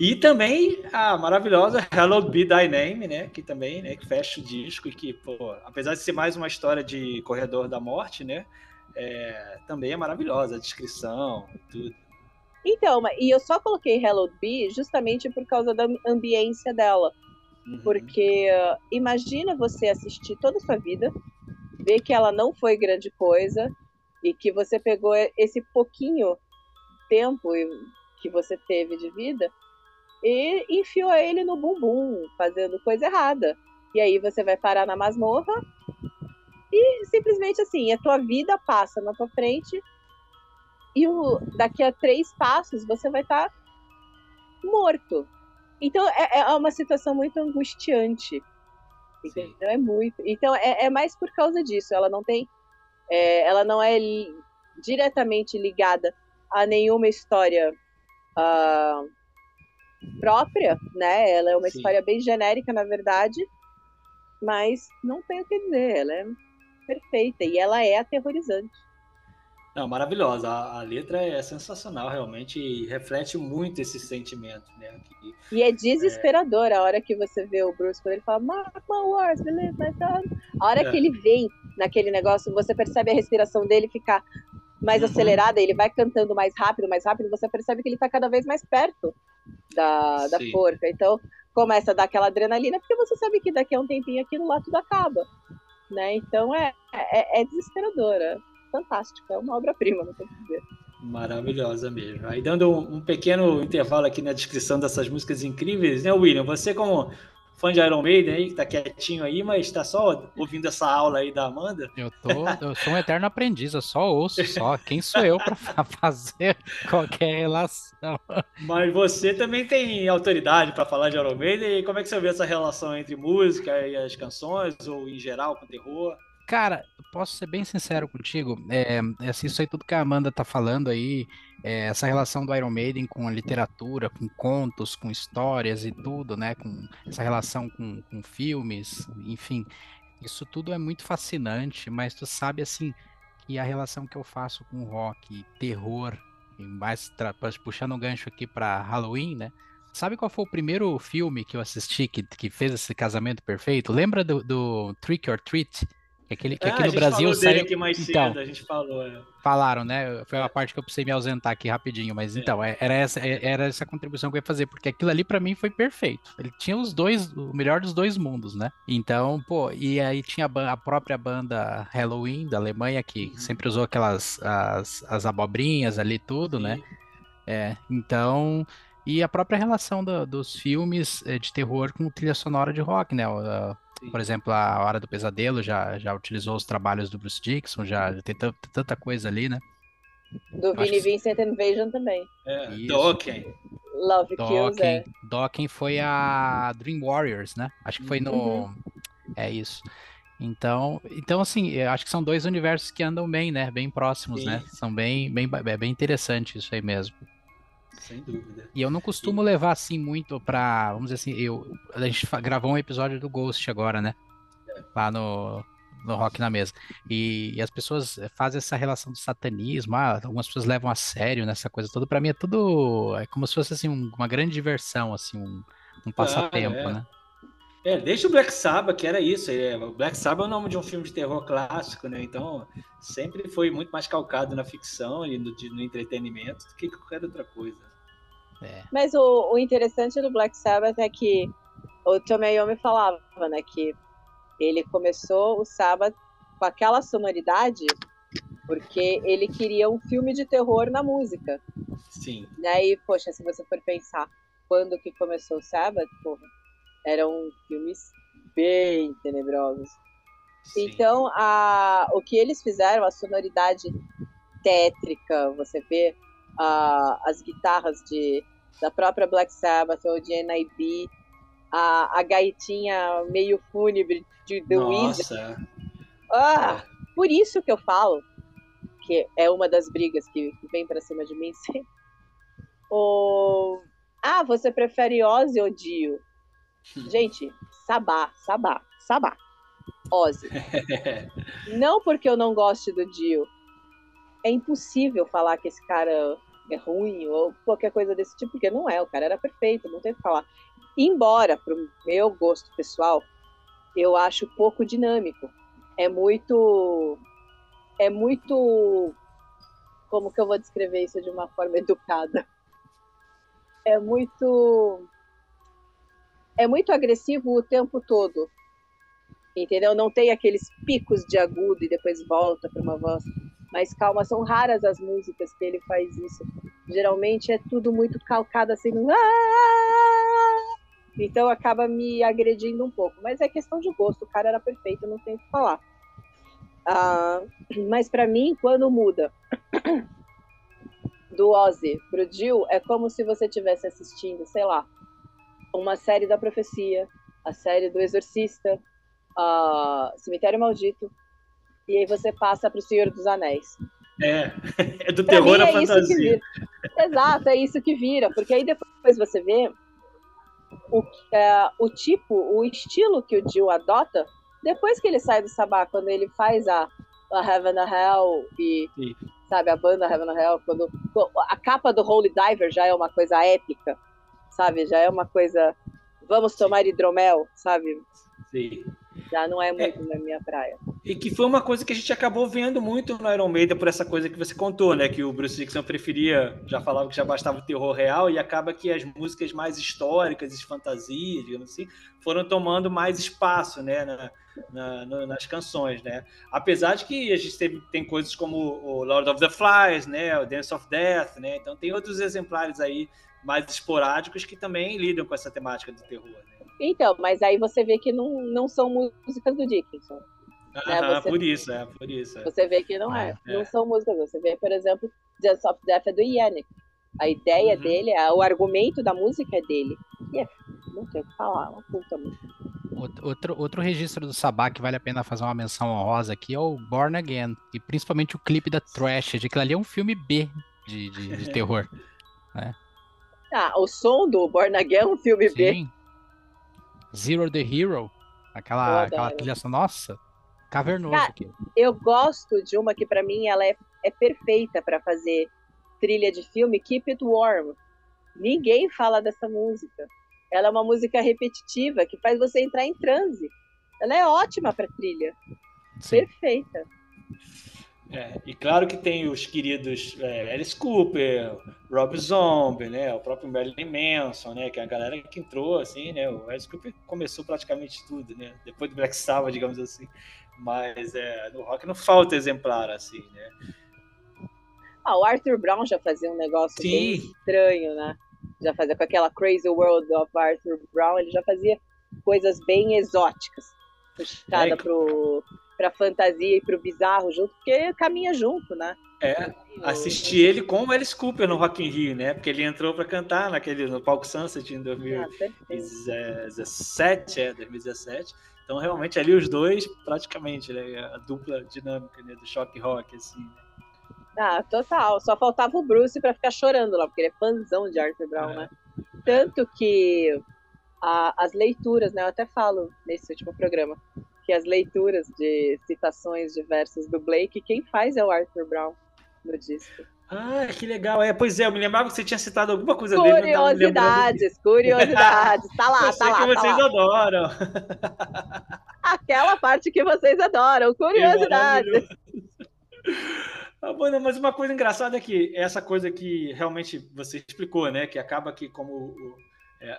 E também a maravilhosa Hello Be Thy Name, né? Que também, né? Que fecha o disco e que, pô, apesar de ser mais uma história de corredor da morte, né? É, também é maravilhosa a descrição, tudo. Então, e eu só coloquei Hello Be justamente por causa da ambiência dela. Uhum. Porque uh, imagina você assistir toda a sua vida, ver que ela não foi grande coisa e que você pegou esse pouquinho tempo que você teve de vida e enfiou ele no bumbum, fazendo coisa errada. E aí você vai parar na masmorra e simplesmente assim, a tua vida passa na tua frente e o, daqui a três passos você vai estar tá morto. Então é, é uma situação muito angustiante. Então é muito. Então é, é, mais por causa disso. Ela não tem. É, ela não é li, diretamente ligada a nenhuma história uh, própria, né? Ela é uma Sim. história bem genérica, na verdade, mas não tem o que dizer. Ela é perfeita e ela é aterrorizante. Não, maravilhosa. A, a, letra é sensacional, realmente, e reflete muito esse sentimento, né? Que, e é desesperador é... a hora que você vê o Bruce quando ele fala Mark my words, believe my tongue. A hora é. que ele vem naquele negócio, você percebe a respiração dele ficar mais uhum. acelerada, ele vai cantando mais rápido, mais rápido, você percebe que ele está cada vez mais perto da, da forca. Então, começa a dar aquela adrenalina, porque você sabe que daqui a um tempinho aquilo lá tudo acaba. Né? Então, é, é, é desesperadora fantástica, é uma obra-prima, não tem que dizer. Maravilhosa mesmo. Aí dando um, um, pequeno intervalo aqui na descrição dessas músicas incríveis, né, William? Você como fã de Iron Maiden aí, que tá quietinho aí, mas tá só ouvindo essa aula aí da Amanda? Eu tô, eu sou um eterno aprendiz, eu só ouço só. Quem sou eu para fazer qualquer relação? Mas você também tem autoridade para falar de Iron Maiden, e como é que você vê essa relação entre música e as canções, ou em geral com terror? Cara, posso ser bem sincero contigo. É, é, assim, isso aí tudo que a Amanda tá falando aí, é, essa relação do Iron Maiden com a literatura, com contos, com histórias e tudo, né? Com essa relação com, com filmes, enfim. Isso tudo é muito fascinante, mas tu sabe assim que a relação que eu faço com rock, terror, mais puxando um gancho aqui para Halloween, né? Sabe qual foi o primeiro filme que eu assisti que, que fez esse casamento perfeito? Lembra do, do Trick or Treat? Que, aquele, que ah, aqui no Brasil saiu... então, cedo, a gente falou. É. Falaram, né? Foi a parte que eu precisei me ausentar aqui rapidinho, mas é. então, é, era essa, é, era essa contribuição que eu ia fazer, porque aquilo ali para mim foi perfeito. Ele tinha os dois, o melhor dos dois mundos, né? Então, pô, e aí tinha a, a própria banda Halloween da Alemanha, que uhum. sempre usou aquelas as, as abobrinhas ali, tudo, né? Sim. né? É, então, e a própria relação do, dos filmes eh, de terror com trilha sonora de rock, né? Por exemplo, a Hora do Pesadelo já, já utilizou os trabalhos do Bruce Dixon, já tem tanta coisa ali, né? Do Vinnie Vincent Invasion também. É, Dokken. Love Dokken. Kills, é. Dokken foi a Dream Warriors, né? Acho que foi no... Uhum. É isso. Então, então assim, eu acho que são dois universos que andam bem, né? Bem próximos, né? Sim. né? São bem, bem, é bem interessante isso aí mesmo. Sem dúvida. E eu não costumo levar assim muito pra. Vamos dizer assim, eu, a gente gravou um episódio do Ghost agora, né? É. Lá no, no Rock na Mesa. E, e, as pessoas fazem essa relação do satanismo, ah, algumas pessoas levam a sério nessa coisa toda. Para mim é tudo. É como se fosse assim, um, uma grande diversão, assim, um, um passatempo, ah, é. né? É, desde o Black Sabbath, que era isso. É, o Black Sabbath é o nome de um filme de terror clássico, né? Então, sempre foi muito mais calcado na ficção e no, no entretenimento do que qualquer outra coisa. É. Mas o, o, interessante do Black Sabbath é que o Tommy Iommi falava, né, que ele começou o Sabbath com aquela sonoridade porque ele queria um filme de terror na música. Sim. E aí, poxa, se você for pensar quando que começou o Sabbath, porra, eram filmes bem tenebrosos. Sim. Então, a, o que eles fizeram, a sonoridade tétrica, você vê a, as guitarras de, da própria Black Sabbath ou de NIB, a, a gaitinha meio fúnebre de The Nossa. Ah, é. Por isso que eu falo, que é uma das brigas que, que vem para cima de mim sempre. O... Ah, você prefere Ozzy ou Dio? Gente, Sabá, Sabá, Sabá. Ozzy. não porque eu não goste do Dio. É impossível falar que esse cara é ruim ou qualquer coisa desse tipo, porque não é. O cara era perfeito, não tem o que falar. Embora, pro meu gosto pessoal, eu acho pouco dinâmico. É muito. É muito. Como que eu vou descrever isso de uma forma educada? É muito. É muito agressivo o tempo todo entendeu? Não tem aqueles picos de agudo e depois volta para uma voz mais calma. São raras as músicas que ele faz isso. Geralmente é tudo muito calcado assim no... Então acaba me agredindo um pouco. Mas é questão de gosto. O cara era perfeito, não tem o que falar. Ah, mas para mim, quando muda do Ozzy pro Jill, é como se você estivesse assistindo, sei lá, uma série da profecia, a série do Exorcista, uh, Cemitério Maldito, e aí você passa para o Senhor dos Anéis. É, é do terror à é fantasia. Exato, é isso que vira, porque aí depois você vê o, é, o tipo, o estilo que o Jill adota depois que ele sai do Sabá, quando ele faz a, a Heaven and Hell e, Sim. sabe, a banda Heaven and Hell, quando a capa do Holy Diver já é uma coisa épica, sabe, já é uma coisa, vamos tomar Sim. hidromel, sabe? Sim já não é muito é, na minha praia. E que foi uma coisa que a gente acabou vendo muito no Iron Maiden por essa coisa que você contou, né? Que o Bruce Dixon preferia, já falava que já bastava o terror real, e acaba que as músicas mais históricas, de fantasia, digamos assim, foram tomando mais espaço, né? Na, na, nas canções, né? Apesar de que a gente teve, tem coisas como o Lord of the Flies, né? O Dance of Death, né? Então tem outros exemplares aí mais esporádicos que também lidam com essa temática do terror, né? Então, mas aí você vê que não, não são músicas do Dickinson. Ah, né? você, por isso, é, por isso. É. Você vê que não é, é. Não são músicas. Você vê, por exemplo, Dance of Death é do Yannick. A ideia uhum. dele, o argumento da música é dele. E é, não tem o que falar, uma puta música. Outro, outro registro do Sabá que vale a pena fazer uma menção honrosa aqui é o Born Again. E principalmente o clipe da Trash, de que ali é um filme B de, de, de terror. né? Ah, o som do Born Again é um filme Sim. B. Zero the Hero, aquela, aquela trilha nossa, cavernoso Cara, aqui. Eu gosto de uma que para mim ela é, é perfeita para fazer trilha de filme, Keep It Warm. Ninguém fala dessa música. Ela é uma música repetitiva que faz você entrar em transe. Ela é ótima para trilha. Sim. Perfeita. É, e claro que tem os queridos é, Alice Cooper, Rob Zombie, né, o próprio Marilyn Manson, né, que é a galera que entrou, assim, né, o Alice Cooper começou praticamente tudo, né, depois do Black Sabbath, digamos assim, mas é, no rock não falta exemplar, assim, né. Ah, o Arthur Brown já fazia um negócio Sim. bem estranho, né, já fazia com aquela Crazy World of Arthur Brown, ele já fazia coisas bem exóticas, puxada é, pro pra fantasia e pro bizarro junto, porque caminha junto, né? É, assisti ele com o Alice Cooper no Rock in Rio, né? Porque ele entrou para cantar naquele, no palco Sunset em 2017, ah, é, 2017. Então, realmente, ali os dois, praticamente, né? a dupla dinâmica né? do choque rock, assim. Né? Ah, total. Só faltava o Bruce para ficar chorando lá, porque ele é fãzão de Arthur Brown, é. né? Tanto que a, as leituras, né? Eu até falo nesse último programa, que as leituras de citações diversas do Blake, quem faz é o Arthur Brown no disco. Ah, que legal. É, pois é, eu me lembrava que você tinha citado alguma coisa curiosidades, dele. Curiosidades, curiosidades. Tá lá, eu tá lá. que tá vocês lá. adoram. Aquela parte que vocês adoram, curiosidades. Ah, bueno, mas uma coisa engraçada é que essa coisa que realmente você explicou, né? Que acaba que como é,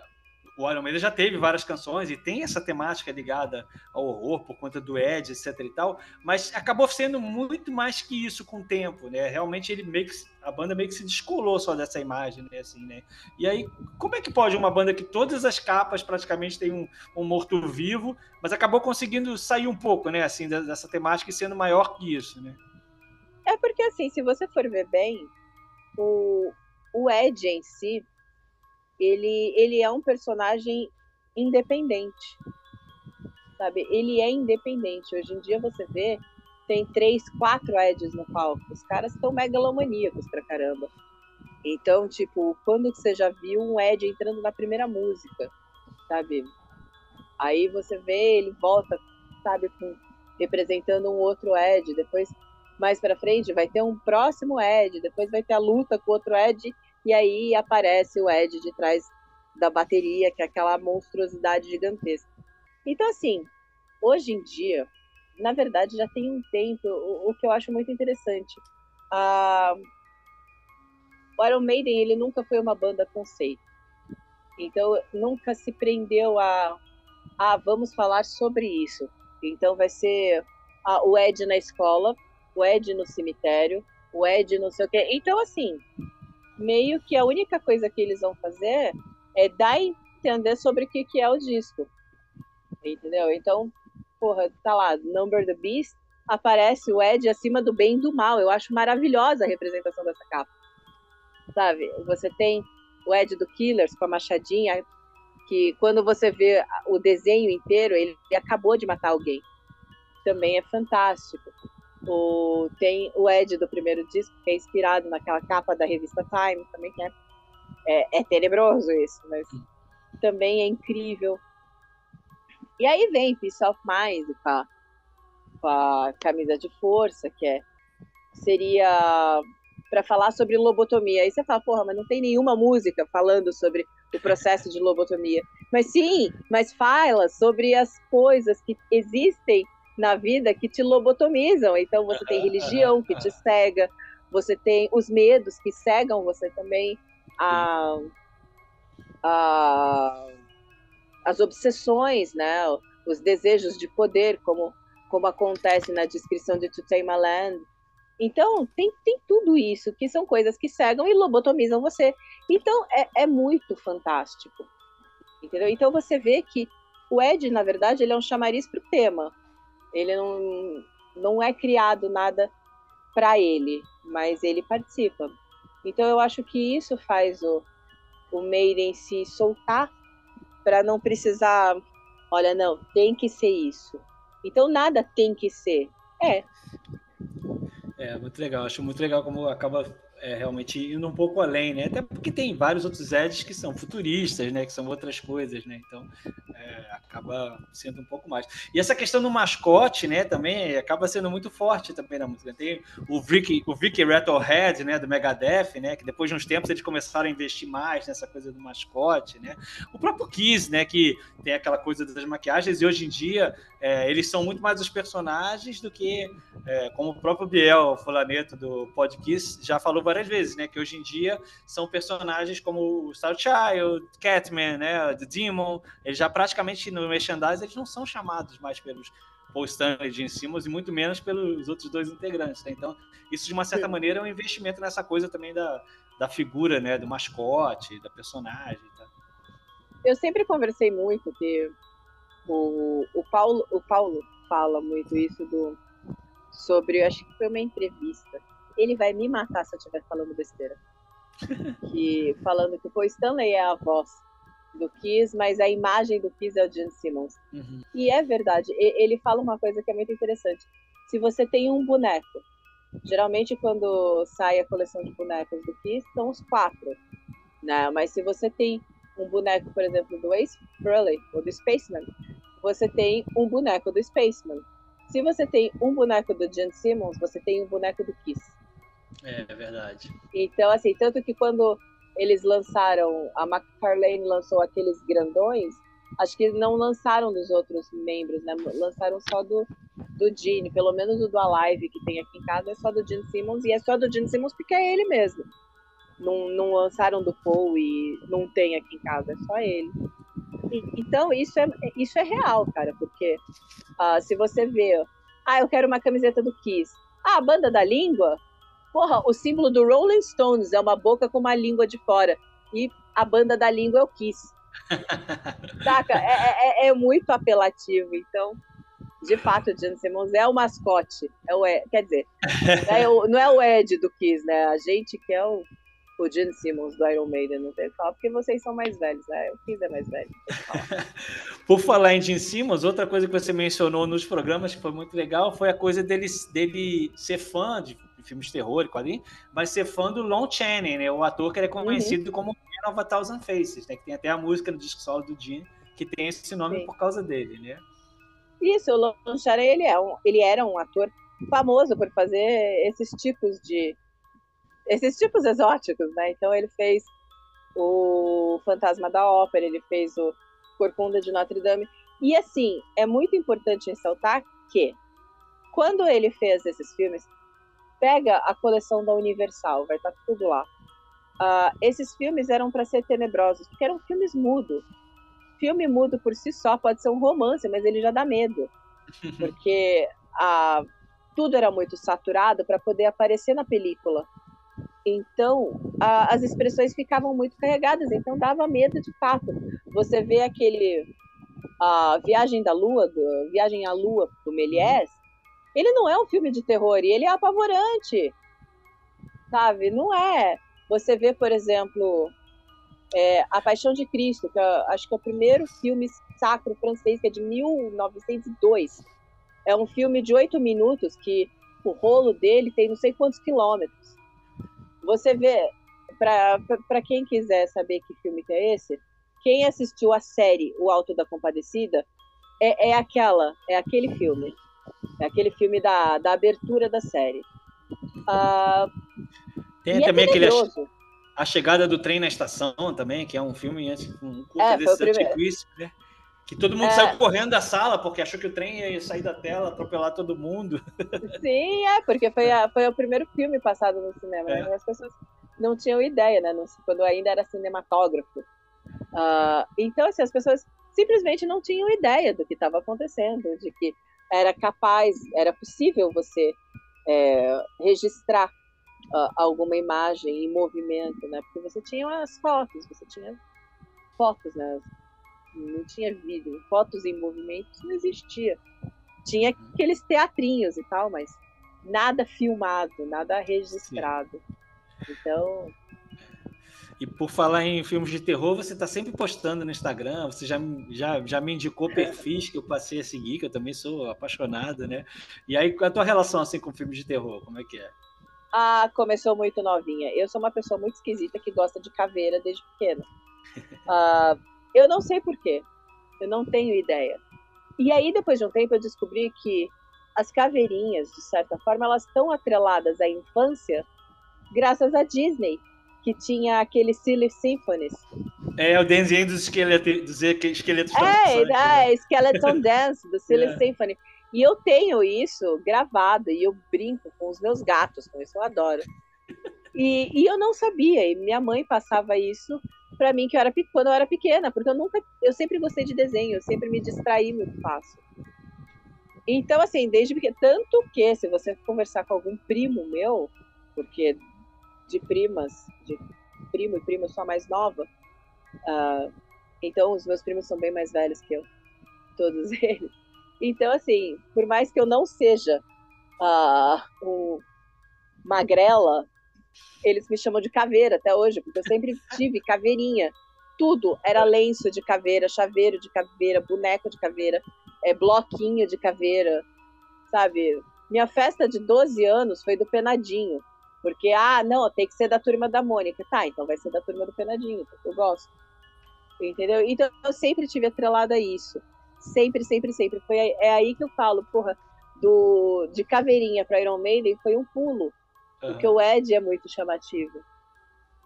o Iron Maiden já teve várias canções e tem essa temática ligada ao horror por conta do Ed, etc e tal, mas acabou sendo muito mais que isso com o tempo, né? Realmente ele meio que, a banda meio que se descolou só dessa imagem, né? Assim, né? E aí, como é que pode uma banda que todas as capas praticamente tem um, um morto-vivo, mas acabou conseguindo sair um pouco, né? Assim, dessa temática e sendo maior que isso, né? É porque, assim, se você for ver bem, o, o Ed em si, ele, ele é um personagem independente. Sabe? Ele é independente. Hoje em dia você vê, tem três, quatro Eds no palco. Os caras estão megalomaníacos pra caramba. Então, tipo, quando você já viu um Ed entrando na primeira música, sabe? Aí você vê, ele volta, sabe, com, representando um outro Ed. Depois, mais pra frente, vai ter um próximo Ed. Depois vai ter a luta com outro Ed e aí aparece o Ed de trás da bateria, que é aquela monstruosidade gigantesca. Então, assim, hoje em dia, na verdade, já tem um tempo, o, o que eu acho muito interessante. A... O Iron Maiden, ele nunca foi uma banda conceito. Então, nunca se prendeu a, ah, vamos falar sobre isso. Então, vai ser a, o Ed na escola, o Ed no cemitério, o Ed não sei o quê. Então, assim, meio que a única coisa que eles vão fazer é dar a entender sobre o que, que é o disco. Entendeu? Então, porra, tá lá, Number the Beast, aparece o Ed acima do bem e do mal. Eu acho maravilhosa a representação dessa capa. Sabe? Você tem o Ed do Killers com a machadinha, que quando você vê o desenho inteiro, ele acabou de matar alguém. Também é fantástico. O, tem o Ed do primeiro disco, que é inspirado naquela capa da revista Time, também que é, é, é tenebroso isso, mas também é incrível. E aí vem Peace of Mind com a, com a camisa de força, que é, seria para falar sobre lobotomia. Aí você fala, porra, mas não tem nenhuma música falando sobre o processo de lobotomia. Mas sim, mas fala sobre as coisas que existem na vida que te lobotomizam. Então você tem religião que te cega, você tem os medos que cegam você também, a, a, as obsessões, né? os desejos de poder, como, como acontece na descrição de To Tame a Land. Então, tem, tem tudo isso, que são coisas que cegam e lobotomizam você. Então, é, é muito fantástico. Entendeu? Então, você vê que o Ed, na verdade, ele é um chamariz para o tema. Ele não, não é criado nada para ele, mas ele participa. Então eu acho que isso faz o, o Maiden se soltar para não precisar, olha, não, tem que ser isso. Então nada tem que ser. É. É, muito legal. Acho muito legal como acaba é, realmente indo um pouco além, né? Até porque tem vários outros Eds que são futuristas, né? Que são outras coisas, né? Então é, acaba sendo um pouco mais. E essa questão do mascote, né? Também acaba sendo muito forte também na música. Tem o Vicky, o Vicky Rattlehead, né? Do Megadeth, né? Que depois de uns tempos eles começaram a investir mais nessa coisa do mascote, né? O próprio Kiss, né? Que tem aquela coisa das maquiagens e hoje em dia é, eles são muito mais os personagens do que, é, como o próprio Biel Fulaneto do Podkiss já falou várias vezes, né? Que hoje em dia são personagens como o Star Child, Catman, né? The Demon. Eles já praticamente no merchandise eles não são chamados mais pelos Paul Stanley, Gene Simmons e muito menos pelos outros dois integrantes. Né? Então, isso de uma certa Sim. maneira é um investimento nessa coisa também da, da figura, né? Do mascote, da personagem. Tá? Eu sempre conversei muito que o, o, Paulo, o Paulo fala muito isso do sobre, acho que foi uma entrevista. Ele vai me matar se eu estiver falando besteira. que falando que o Stanley é a voz do Kiss, mas a imagem do Kiss é o Gene Simmons. Uhum. E é verdade. Ele fala uma coisa que é muito interessante. Se você tem um boneco, geralmente quando sai a coleção de bonecos do Kiss, são os quatro, né? Mas se você tem um boneco, por exemplo, do Ace Frehley ou do Spaceman, você tem um boneco do Spaceman. Se você tem um boneco do Gene Simmons, você tem um boneco do Kiss. É, é verdade. Então, assim, tanto que quando eles lançaram, a McFarlane lançou aqueles grandões, acho que não lançaram dos outros membros, né? Lançaram só do, do Gene, pelo menos o do Alive que tem aqui em casa é só do Gene Simmons, e é só do Gene Simmons porque é ele mesmo. Não, não lançaram do Paul e não tem aqui em casa, é só ele. Então, isso é, isso é real, cara, porque uh, se você vê, ah, eu quero uma camiseta do Kiss. Ah, a banda da língua? Porra, o símbolo do Rolling Stones é uma boca com uma língua de fora. E a banda da língua é o Kiss. Saca? É, é, é, é, muito apelativo. Então, de fato, o Gene Simmons é o mascote. É o Ed, quer dizer, é o, não é o Ed do Kiss, né? A gente que é o o Gene Simmons do Iron Maiden, não tem falar, porque vocês são mais velhos, né? O Kiss é mais velho. Por falar em Gene Simmons, outra coisa que você mencionou nos programas que foi muito legal foi a coisa dele, dele ser fã de filmes de terror e quadrinhos, mas ser fã do Lon Chaney, né? O ator que é conhecido uhum. como Man of a Thousand Faces, né? Que tem até a música no disco solo do Gene, que tem esse nome Sim. por causa dele, né? Isso, o Lon Chaney, ele, é um, ele era um ator famoso por fazer esses tipos de esses tipos exóticos, né? Então ele fez o Fantasma da Ópera, ele fez o Corcunda de Notre Dame. E assim, é muito importante ressaltar que quando ele fez esses filmes, pega a coleção da Universal, vai estar tá tudo lá. Uh, esses filmes eram para ser tenebrosos, porque eram filmes mudos. Filme mudo por si só pode ser um romance, mas ele já dá medo. Porque uh, tudo era muito saturado para poder aparecer na película. Então, a, as expressões ficavam muito carregadas, então dava medo de fato. Você vê aquele a Viagem da Lua, do, Viagem à Lua do Méliès, ele não é um filme de terror, e ele é apavorante, sabe? Não é. Você vê, por exemplo, é, A Paixão de Cristo, que é, acho que é o primeiro filme sacro francês, que é de 1902. É um filme de oito minutos que o rolo dele tem não sei quantos quilômetros. Você vê, para quem quiser saber que filme que é esse, quem assistiu a série O Alto da Compadecida é, é aquela, é aquele filme. É aquele filme da, da abertura da série. Uh, Tem é também é aquele a, Chegada do Trem na Estação também, que é um filme um curta é, desse antiquíssimo, né? Que todo mundo é... saiu correndo da sala porque achou que o trem ia sair da tela, atropelar todo mundo. Sim, é, porque foi, a, foi o primeiro filme passado no cinema. É. Né? As pessoas não tinham ideia, né? quando ainda era cinematógrafo. Uh, então, assim, as pessoas simplesmente não tinham ideia do que estava acontecendo, de que era capaz, era possível você é, registrar uh, alguma imagem em movimento, né? Porque você tinha as fotos, você tinha fotos, né? Não tinha vídeo, fotos em movimentos não existia. Tinha aqueles teatrinhos e tal, mas nada filmado, nada registrado. Sim. Então. E por falar em filmes de terror, você está sempre postando no Instagram, você já, já, já me indicou perfis que eu passei a seguir, que eu também sou apaixonado, né? E aí, qual é a tua relação assim com filmes de terror? Como é que é? Ah, começou muito novinha. Eu sou uma pessoa muito esquisita que gosta de caveira desde pequena. Uh, Eu não sei porquê. Eu não tenho ideia. E aí, depois de um tempo, eu descobri que as caveirinhas, de certa forma, elas estão atreladas à infância graças à Disney, que tinha aquele Silly Symphonies. É, o desenho dos esqueletos, dos esqueletos É, né? é Skeleton Dance, do Silly yeah. Symphony. E eu tenho isso gravado, e eu brinco com os meus gatos, com isso eu adoro. E, e eu não sabia, e minha mãe passava isso para mim que eu era quando eu era pequena, porque eu nunca, eu sempre gostei de desenho, eu sempre me distraí muito fácil. Então, assim, desde pequeno, tanto que se você conversar com algum primo meu, porque de primas, de primo e prima eu sou a mais nova, uh, então os meus primos são bem mais velhos que eu, todos eles. Então, assim, por mais que eu não seja uh, um magrela eles me chamam de caveira até hoje, porque eu sempre tive caveirinha. Tudo era lenço de caveira, chaveiro de caveira, boneco de caveira, é, bloquinho de caveira, sabe? Minha festa de 12 anos foi do Penadinho, porque, ah, não, tem que ser da turma da Mônica. Tá, então vai ser da turma do Penadinho, eu gosto. Entendeu? Então eu sempre tive atrelada a isso. Sempre, sempre, sempre. Foi, é aí que eu falo, porra, do, de caveirinha para Iron Maiden foi um pulo Uhum. Porque o Ed é muito chamativo.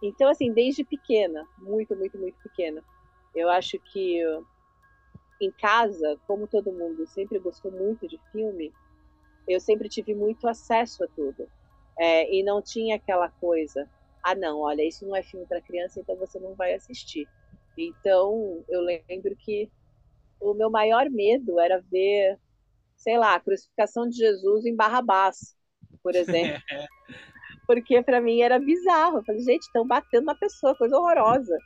Então, assim, desde pequena, muito, muito, muito pequena, eu acho que em casa, como todo mundo sempre gostou muito de filme, eu sempre tive muito acesso a tudo. É, e não tinha aquela coisa, ah, não, olha, isso não é filme para criança, então você não vai assistir. Então, eu lembro que o meu maior medo era ver, sei lá, a crucificação de Jesus em Barrabás, por exemplo. Porque para mim era bizarro. Eu falei, gente, estão batendo na pessoa, coisa horrorosa.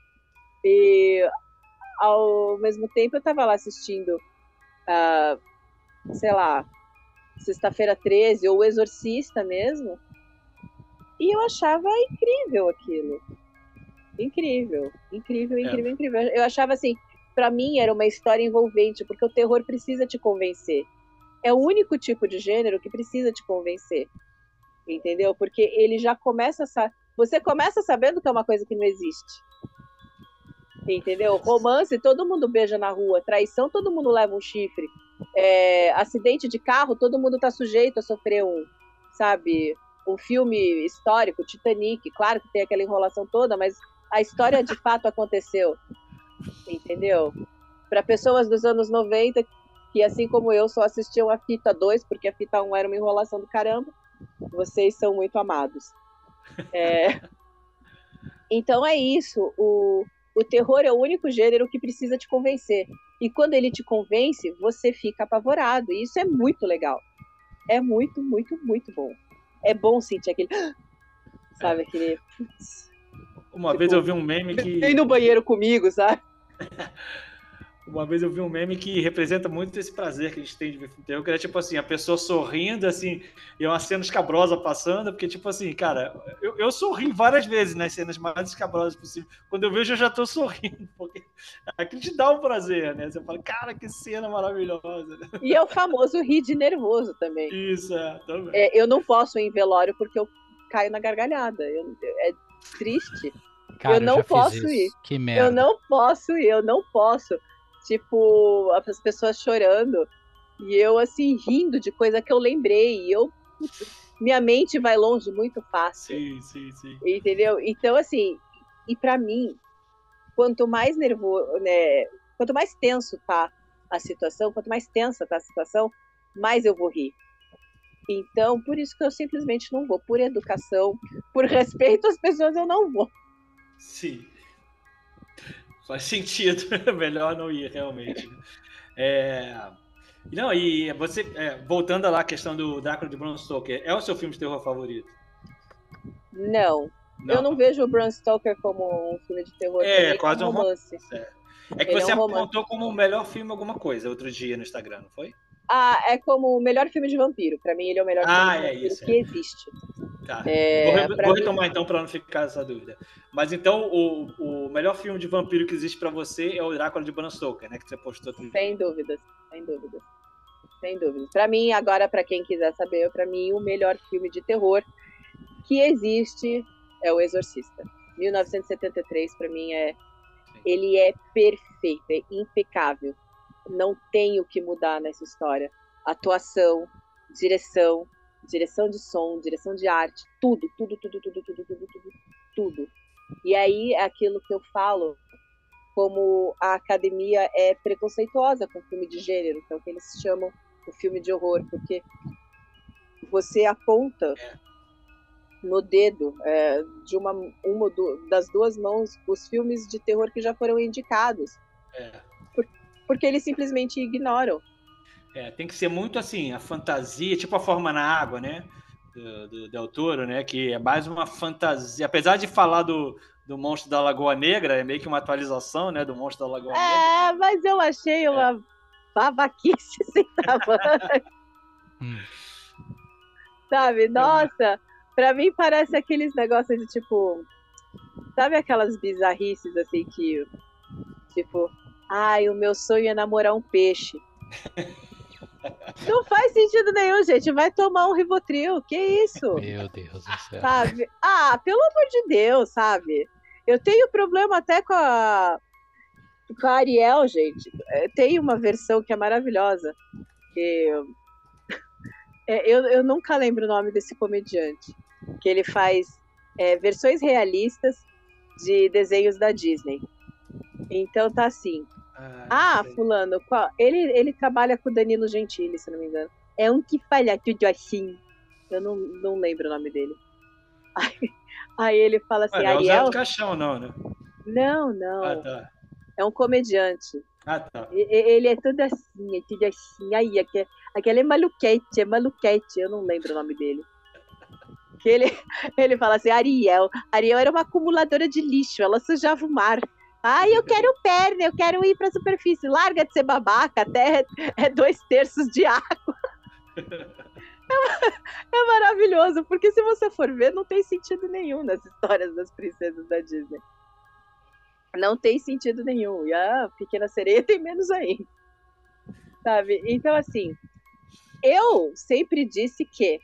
E ao mesmo tempo eu estava lá assistindo, uh, sei lá, Sexta-feira 13 ou O Exorcista mesmo. E eu achava incrível aquilo. Incrível, incrível, incrível, é. incrível. Eu achava assim, para mim era uma história envolvente, porque o terror precisa te convencer. É o único tipo de gênero que precisa te convencer. Entendeu? Porque ele já começa a você começa sabendo que é uma coisa que não existe. Entendeu? Romance, todo mundo beija na rua. Traição, todo mundo leva um chifre. É, acidente de carro, todo mundo tá sujeito a sofrer um, sabe? Um filme histórico, Titanic, claro que tem aquela enrolação toda, mas a história de fato aconteceu, entendeu? Para pessoas dos anos 90, que assim como eu só assistiam a fita 2, porque a fita 1 era uma enrolação do caramba, vocês são muito amados. É... Então é isso. O, o terror é o único gênero que precisa te convencer. E quando ele te convence, você fica apavorado. E isso é muito legal. É muito, muito, muito bom. É bom sentir aquele. Sabe, aquele. Uma tipo, vez eu vi um meme que. Vem no banheiro comigo, sabe? Uma vez eu vi um meme que representa muito esse prazer que a gente tem de ver filme terror, que é tipo assim, a pessoa sorrindo, assim, e uma cena escabrosa passando, porque, tipo assim, cara, eu, eu sorri várias vezes nas cenas mais escabrosas possíveis. Quando eu vejo, eu já tô sorrindo, porque aquilo te dá um prazer, né? Você fala, cara, que cena maravilhosa. E é o famoso rir de nervoso também. Isso, é, também. É, eu não posso ir em velório porque eu caio na gargalhada. Eu, é triste. Cara, eu não eu posso ir. Que merda. Eu não posso ir, eu não posso. Tipo, as pessoas chorando e eu assim rindo de coisa que eu lembrei. E eu minha mente vai longe muito fácil. Sim, sim, sim. Entendeu? Então assim, e para mim, quanto mais nervoso, né, quanto mais tenso tá a situação, quanto mais tensa tá a situação, mais eu vou rir. Então, por isso que eu simplesmente não vou. Por educação, por respeito às pessoas, eu não vou. Sim. Faz sentido. Melhor não ir, realmente. É... Não, e você, é, voltando lá à questão do Drácula de Bram Stoker, é o seu filme de terror favorito? Não. não. Eu não vejo o Bram Stoker como um filme de terror. É, quase um romance. É, é que ele você é um apontou como o melhor filme alguma coisa outro dia no Instagram, não foi? Ah, é como o melhor filme de vampiro. Para mim, ele é o melhor ah, filme de é vampiro isso, que é. existe. Tá. É, vou, vou retomar mim... então para não ficar essa dúvida. Mas então o, o melhor filme de vampiro que existe para você é o Drácula de Bram Stoker, né? Que você postou outro Sem dúvidas, sem dúvidas. Sem dúvidas. Para mim, agora, para quem quiser saber, para mim, o melhor filme de terror que existe é O Exorcista. 1973, para mim, é. Sim. Ele é perfeito, é impecável não tem o que mudar nessa história. Atuação, direção, direção de som, direção de arte, tudo, tudo, tudo, tudo, tudo, tudo, tudo, tudo. E aí é aquilo que eu falo, como a academia é preconceituosa com filme de gênero, que é o que eles chamam o filme de horror, porque você aponta no dedo é, de uma, uma das duas mãos os filmes de terror que já foram indicados. É porque eles simplesmente ignoram. É, tem que ser muito assim, a fantasia, tipo a forma na água, né? Do, do Del Toro, né? Que é mais uma fantasia. Apesar de falar do, do monstro da Lagoa Negra, é meio que uma atualização, né? Do monstro da Lagoa é, Negra. É, mas eu achei uma é. babaquice sem tamanho. hum. Sabe? Nossa, pra mim parece aqueles negócios de tipo. Sabe aquelas bizarrices assim que. Tipo, Ai, o meu sonho é namorar um peixe. Não faz sentido nenhum, gente. Vai tomar um Rivotril. Que isso? Meu Deus do céu. Sabe? Ah, pelo amor de Deus, sabe? Eu tenho problema até com a, com a Ariel, gente. É, tem uma versão que é maravilhosa. Que... É, eu, eu nunca lembro o nome desse comediante. Que ele faz é, versões realistas de desenhos da Disney. Então tá assim. Ah, ah fulano, qual? Ele, ele trabalha com o Danilo Gentili, se não me engano. É um que fala tudo assim. Eu não, não lembro o nome dele. Aí, aí ele fala assim, Ué, Ariel... Não é o Caixão, não, né? Não, não. Ah, tá. É um comediante. Ah, tá. E- Ele é tudo assim, é tudo assim. Aí, aquele, aquele é maluquete, é maluquete, eu não lembro o nome dele. Que ele, ele fala assim, Ariel. Ariel era uma acumuladora de lixo, ela sujava o mar. Ai, eu quero perna, eu quero ir pra superfície. Larga de ser babaca, até é dois terços de água. É, é maravilhoso, porque se você for ver, não tem sentido nenhum nas histórias das princesas da Disney. Não tem sentido nenhum. E a Pequena Sereia tem menos ainda. Sabe? Então, assim, eu sempre disse que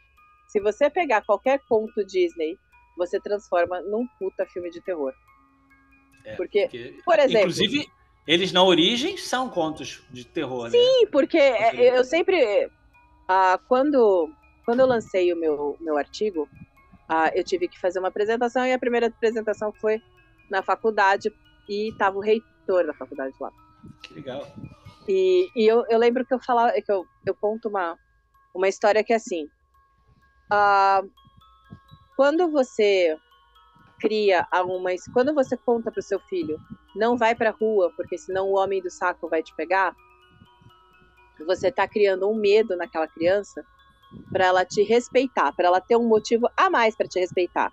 se você pegar qualquer conto Disney, você transforma num puta filme de terror. É, Porque, porque- por exemplo- Inclusive, eles na origem são contos de terror, né? Sim, porque é, eu sempre. ah, quando, quando eu lancei o meu, meu artigo, ah, eu tive que fazer uma apresentação e a primeira apresentação foi na faculdade e estava o reitor da faculdade lá. Que legal. E, e eu, eu lembro que eu falava, que eu, eu conto uma, uma história que é assim. ah, quando você cria a uma. Quando você conta para o seu filho, não vai para rua, porque senão o homem do saco vai te pegar, você está criando um medo naquela criança para ela te respeitar, para ela ter um motivo a mais para te respeitar.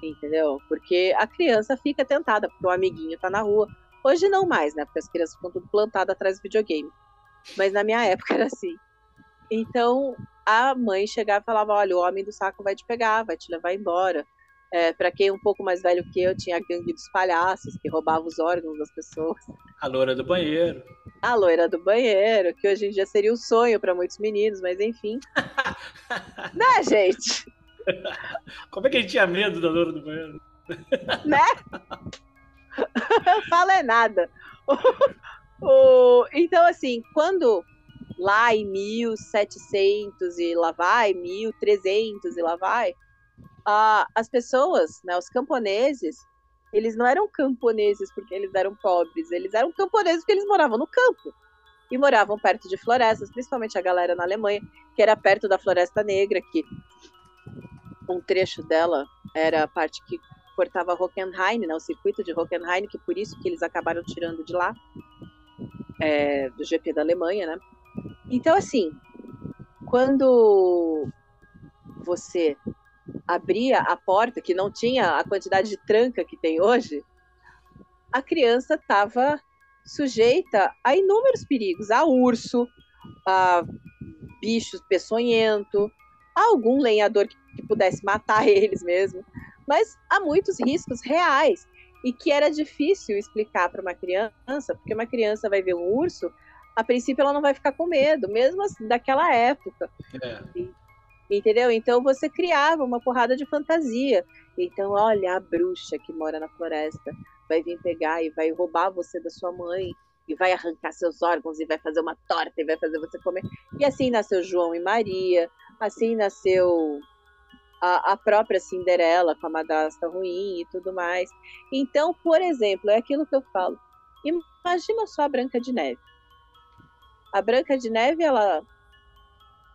Entendeu? Porque a criança fica tentada, porque o amiguinho tá na rua. Hoje não mais, né? Porque as crianças ficam tudo plantadas atrás do videogame. Mas na minha época era assim. Então a mãe chegava e falava: olha, o homem do saco vai te pegar, vai te levar embora. É, para quem é um pouco mais velho que eu, tinha a gangue dos palhaços, que roubava os órgãos das pessoas. A loura do banheiro. A loira do banheiro, que hoje em dia seria um sonho para muitos meninos, mas enfim. né, gente? Como é que ele tinha medo da loura do banheiro? Fala é nada. Então, assim, quando lá em 1700 e lá vai, 1300 e lá vai, as pessoas, né, os camponeses, eles não eram camponeses porque eles eram pobres, eles eram camponeses porque eles moravam no campo. E moravam perto de florestas, principalmente a galera na Alemanha, que era perto da Floresta Negra, que um trecho dela era a parte que cortava Hockenheim, né, o circuito de Hockenheim, que por isso que eles acabaram tirando de lá, é, do GP da Alemanha, né? Então, assim, quando você abria a porta, que não tinha a quantidade de tranca que tem hoje, a criança estava sujeita a inúmeros perigos, a urso, a bichos peçonhento, a algum lenhador que, que pudesse matar eles mesmo, mas há muitos riscos reais e que era difícil explicar para uma criança, porque uma criança vai ver um urso, a princípio ela não vai ficar com medo, mesmo assim, daquela época. É. Entendeu? Então você criava uma porrada de fantasia. Então, olha, a bruxa que mora na floresta vai vir pegar e vai roubar você da sua mãe e vai arrancar seus órgãos e vai fazer uma torta e vai fazer você comer. E assim nasceu João e Maria, assim nasceu a, a própria Cinderela com a madrasta ruim e tudo mais. Então, por exemplo, é aquilo que eu falo. Imagina só a Branca de Neve. A Branca de Neve, ela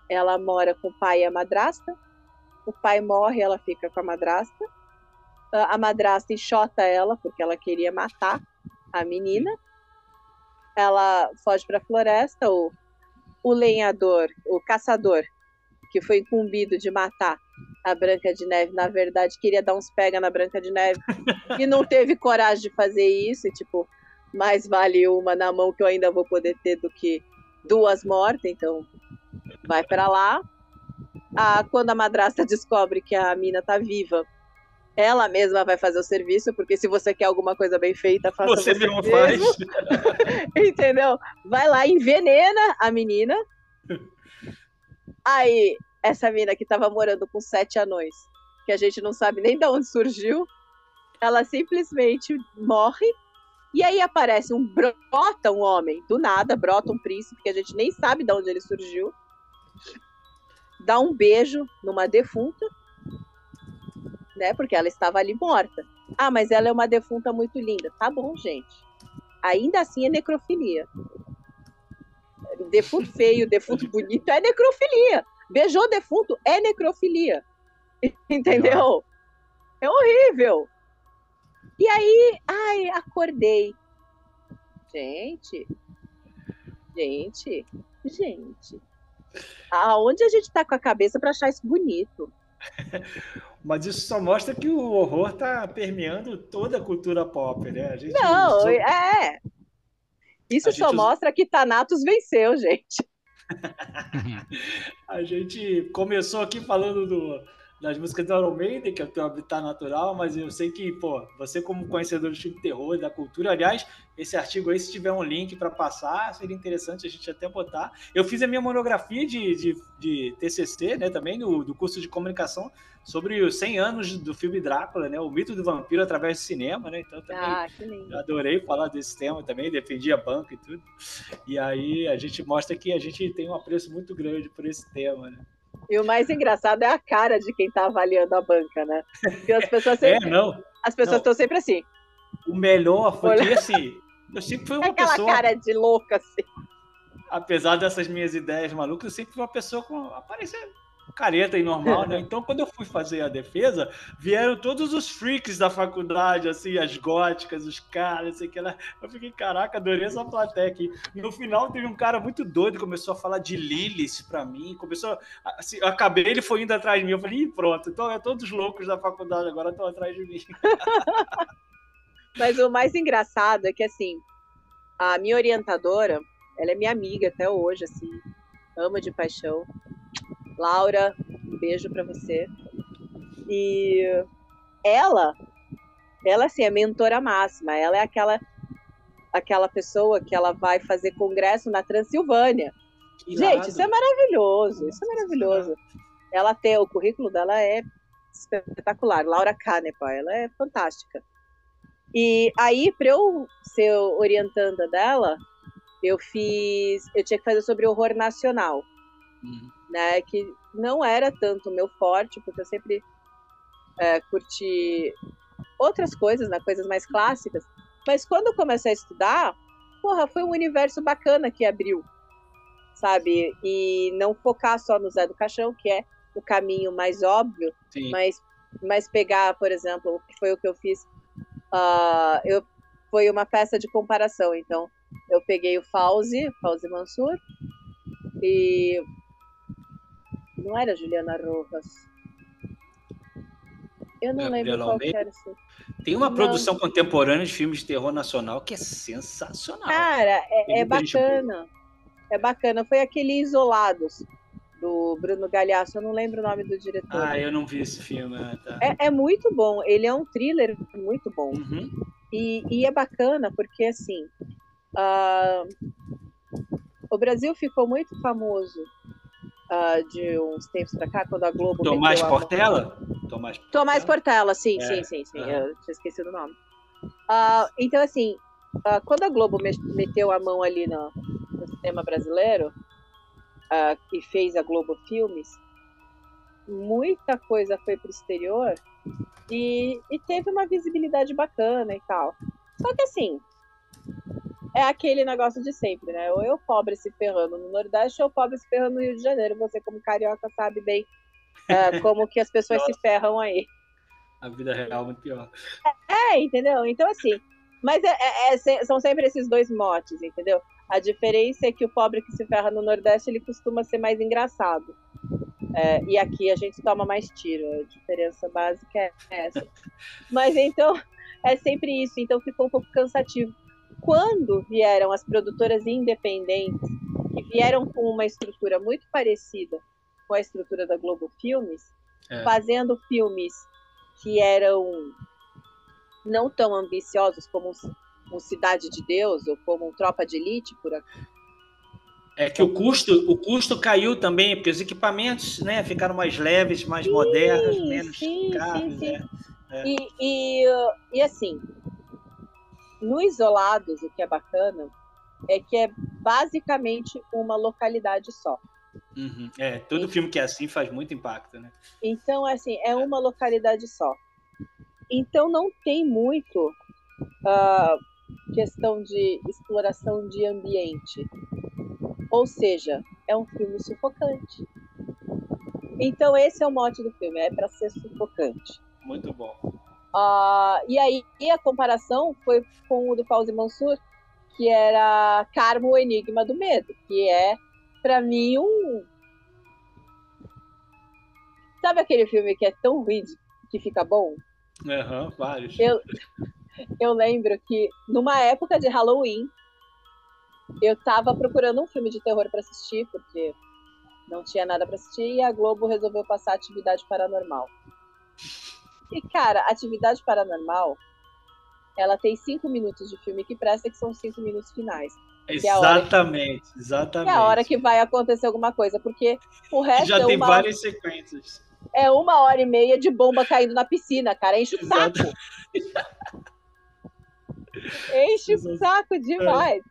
ela mora com o pai e a madrasta. O pai morre, ela fica com a madrasta. A a madrasta enxota ela porque ela queria matar a menina. Ela foge para a floresta. O, o lenhador, o caçador, que foi incumbido de matar a Branca de Neve, na verdade queria dar uns pega na Branca de Neve e não teve coragem de fazer isso. E, tipo, mais vale uma na mão que eu ainda vou poder ter do que duas mortas. Então, vai para lá. Ah, quando a madrasta descobre que a mina tá viva, ela mesma vai fazer o serviço, porque se você quer alguma coisa bem feita, faça Você mesmo faz. Entendeu? Vai lá, envenena a menina. Aí, essa mina que tava morando com sete anões, que a gente não sabe nem de onde surgiu, ela simplesmente morre. E aí aparece um brota um homem, do nada, brota um príncipe que a gente nem sabe de onde ele surgiu. Dá um beijo numa defunta, né? Porque ela estava ali morta. Ah, mas ela é uma defunta muito linda. Tá bom, gente. Ainda assim é necrofilia. Defunto feio, defunto bonito é necrofilia. Beijou defunto é necrofilia. Entendeu? É horrível. E aí, ai, acordei. Gente, gente, gente. Aonde a gente tá com a cabeça para achar isso bonito? Mas isso só mostra que o horror tá permeando toda a cultura pop, né? Não, usou- é. Isso A só usa- mostra que Thanatos venceu, gente. A gente começou aqui falando do, das músicas do Iron Maiden, que é o teu habitat natural, mas eu sei que, pô, você como conhecedor do filme de terror e da cultura, aliás, esse artigo aí, se tiver um link para passar, seria interessante a gente até botar. Eu fiz a minha monografia de, de, de TCC, né, também, do, do curso de comunicação, sobre os 100 anos do filme Drácula, né, o mito do vampiro através do cinema, né, então também... Ah, que lindo. Eu adorei falar desse tema também, defendi a banca e tudo. E aí a gente mostra que a gente tem um apreço muito grande por esse tema, né? E o mais engraçado é a cara de quem tá avaliando a banca, né? Porque as pessoas É, sempre, não. as pessoas estão sempre assim, O melhor foi que, assim, eu sempre fui uma aquela pessoa, cara de louca assim. apesar dessas minhas ideias malucas, eu sempre fui uma pessoa com aparência careta e normal, né? Então, quando eu fui fazer a defesa, vieram todos os freaks da faculdade, assim, as góticas, os caras, sei que lá. Eu fiquei, caraca, adorei essa plateia aqui. No final, teve um cara muito doido, começou a falar de Lilith pra mim, começou, assim, eu acabei, ele foi indo atrás de mim, eu falei, pronto, então é todos os loucos da faculdade agora estão atrás de mim. Mas o mais engraçado é que, assim, a minha orientadora, ela é minha amiga até hoje, assim, ama de paixão. Laura, um beijo pra você. E ela, ela, assim, é mentora máxima. Ela é aquela, aquela pessoa que ela vai fazer congresso na Transilvânia. Gente, isso é maravilhoso, isso é maravilhoso. Ela tem, o currículo dela é espetacular. Laura Canepa, ela é fantástica. E aí, para eu ser orientanda dela, eu fiz, eu tinha que fazer sobre horror nacional, Uhum. Né? Que não era tanto o meu forte, porque eu sempre é, curti outras coisas, né? Coisas mais clássicas. Mas quando eu comecei a estudar, porra, foi um universo bacana que abriu, sabe? E não focar só no Zé do Caixão, que é o caminho mais óbvio, Sim. mas, mas pegar, por exemplo, foi o que eu fiz, ah, eu, foi uma peça de comparação. Então, eu peguei o Fauzi, Fauzi Mansur, e não era Juliana Rojas. Eu não lembro Gabriela qual Almeida? que era. Tem uma Não. produção contemporânea de filmes de terror nacional que é sensacional. Cara, é, é bacana. É bacana. Foi aquele Isolados, do Bruno Galhaço. Eu não lembro o nome do diretor. Ah, eu não vi esse filme. ah, tá. É, é muito bom. Ele é um thriller muito bom. Uhum. E, e é bacana porque, assim, ah, o Brasil ficou muito famoso ah, de uns tempos pra cá, quando a Globo Tomás meteu a mão- Portela? Tomás Tomás Portela, sim, É, sim, sim, sim. aham. Eu tinha esquecido o nome. Ah, então, assim, ah, quando a Globo me- meteu a mão ali no, no cinema brasileiro e fez a Globo Filmes, muita coisa foi pro exterior e, e teve uma visibilidade bacana e tal. Só que, assim, é aquele negócio de sempre, né? Ou eu pobre se ferrando no Nordeste ou pobre se ferrando no Rio de Janeiro. Você, como carioca, sabe bem ah, como que as pessoas se ferram aí. A vida real é muito pior. É, entendeu? Então, assim, mas é- é- é são sempre esses dois motes, entendeu? A diferença é que o pobre que se ferra no Nordeste, ele costuma ser mais engraçado. É, e aqui a gente toma mais tiro. A diferença básica é essa. Mas então, é sempre isso. Então ficou um pouco cansativo. Quando vieram as produtoras independentes, que vieram com uma estrutura muito parecida com a estrutura da Globo Filmes, É. fazendo filmes que eram não tão ambiciosos como um, Cidade de Deus ou como um Tropa de Elite, por aqui. É que o custo, o custo caiu também, porque os equipamentos né, ficaram mais leves, mais modernos, menos sim, caros. sim, sim. né? E, e, uh, e assim, no Isolados, o que é bacana é que é basicamente uma localidade só. Uhum. É, todo filme que é assim faz muito impacto, né? Então, assim, é uma localidade só. Então, não tem muito ah, questão de exploração de ambiente. Ou seja, é um filme sufocante. Então, esse é o mote do filme, é para ser sufocante. Muito bom. Ah, e aí, e a comparação foi com o do Fauzi Mansur, que era Carmo, o Enigma do Medo, que é, para mim, um. Sabe aquele filme que é tão ruim que fica bom? Aham, uhum, vários. Eu, eu lembro que numa época de Halloween, eu tava procurando um filme de terror para assistir, porque não tinha nada para assistir, e a Globo resolveu passar Atividade Paranormal. E, cara, Atividade Paranormal, ela tem cinco minutos de filme que presta, que são cinco minutos finais. Exatamente, é que, exatamente. É a hora que vai acontecer alguma coisa, porque o resto Já é tem uma... várias sequências. É uma hora e meia de bomba caindo na piscina, cara. Enche o saco. Enche o saco demais. É.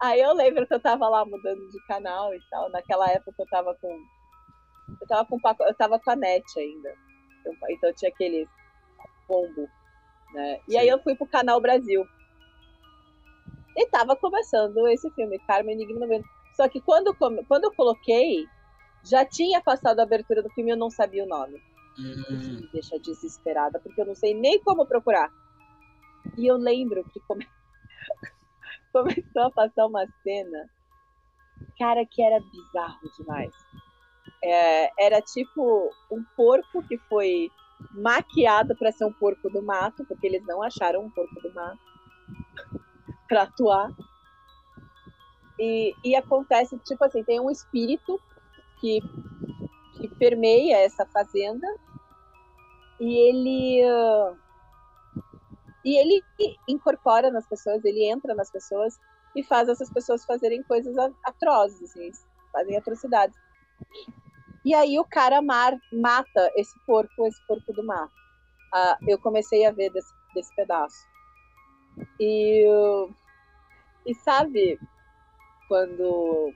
Aí eu lembro que eu tava lá mudando de canal e tal. Naquela época eu tava com. Eu tava com, eu tava com a net ainda. Então tinha aquele pombo. Né? E Sim. aí eu fui pro canal Brasil. E tava começando esse filme, Carmen Enigma no Só que quando, quando eu coloquei, já tinha passado a abertura do filme e eu não sabia o nome. Hum. Isso me deixa desesperada, porque eu não sei nem como procurar. E eu lembro que come... começou a passar uma cena, cara, que era bizarro demais. É, era tipo um porco que foi maquiado para ser um porco do mato, porque eles não acharam um porco do mato para atuar. E, e acontece, tipo assim, tem um espírito que, que permeia essa fazenda e ele e ele incorpora nas pessoas, ele entra nas pessoas e faz essas pessoas fazerem coisas atrozes, assim, fazem atrocidades. E aí o cara mar, mata esse porco, esse porco do mar. Ah, eu comecei a ver desse, desse pedaço. E, e sabe quando.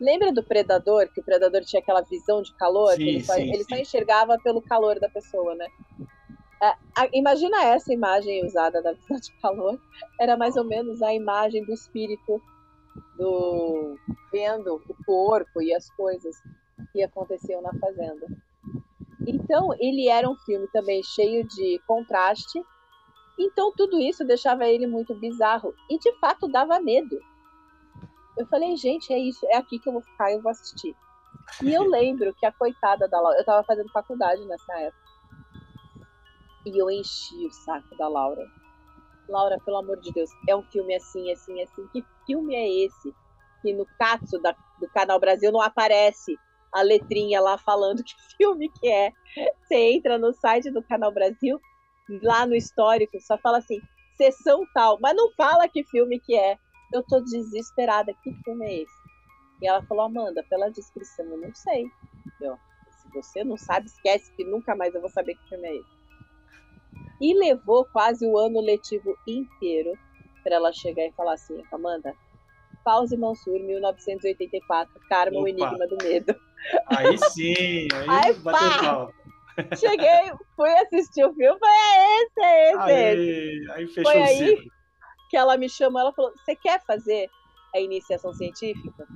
Lembra do predador, que o predador tinha aquela visão de calor? Sim, ele, só, sim, ele sim. só enxergava pelo calor da pessoa, né? É, imagina essa imagem usada da visão de calor. Era mais ou menos a imagem do espírito do vendo o corpo e as coisas que aconteciam na fazenda. Então, ele era um filme também cheio de contraste. Então, tudo isso deixava ele muito bizarro e de fato dava medo. Eu falei, gente, é isso, é aqui que eu vou ficar, eu vou assistir. E eu lembro que a coitada da Laura, eu estava fazendo faculdade nessa época. E eu enchi o saco da Laura. Laura, pelo amor de Deus, é um filme assim, assim, assim. Que filme é esse? Que no Katsu da, do Canal Brasil não aparece a letrinha lá falando que filme que é. Você entra no site do Canal Brasil, lá no histórico, só fala assim, sessão tal, mas não fala que filme que é. Eu tô desesperada, que filme é esse? E ela falou, Amanda, pela descrição, eu não sei. Eu, se você não sabe, esquece que nunca mais eu vou saber que filme é esse. E levou quase o ano letivo inteiro para ela chegar e falar assim, Amanda, Pause Mansur, 1984, Karma, o Enigma do Medo. Aí sim, aí, aí bateu Cheguei, fui assistir o filme, foi é esse, é esse, aí, esse. Aí fechou foi o aí ciclo. que ela me chamou, ela falou, você quer fazer a iniciação científica?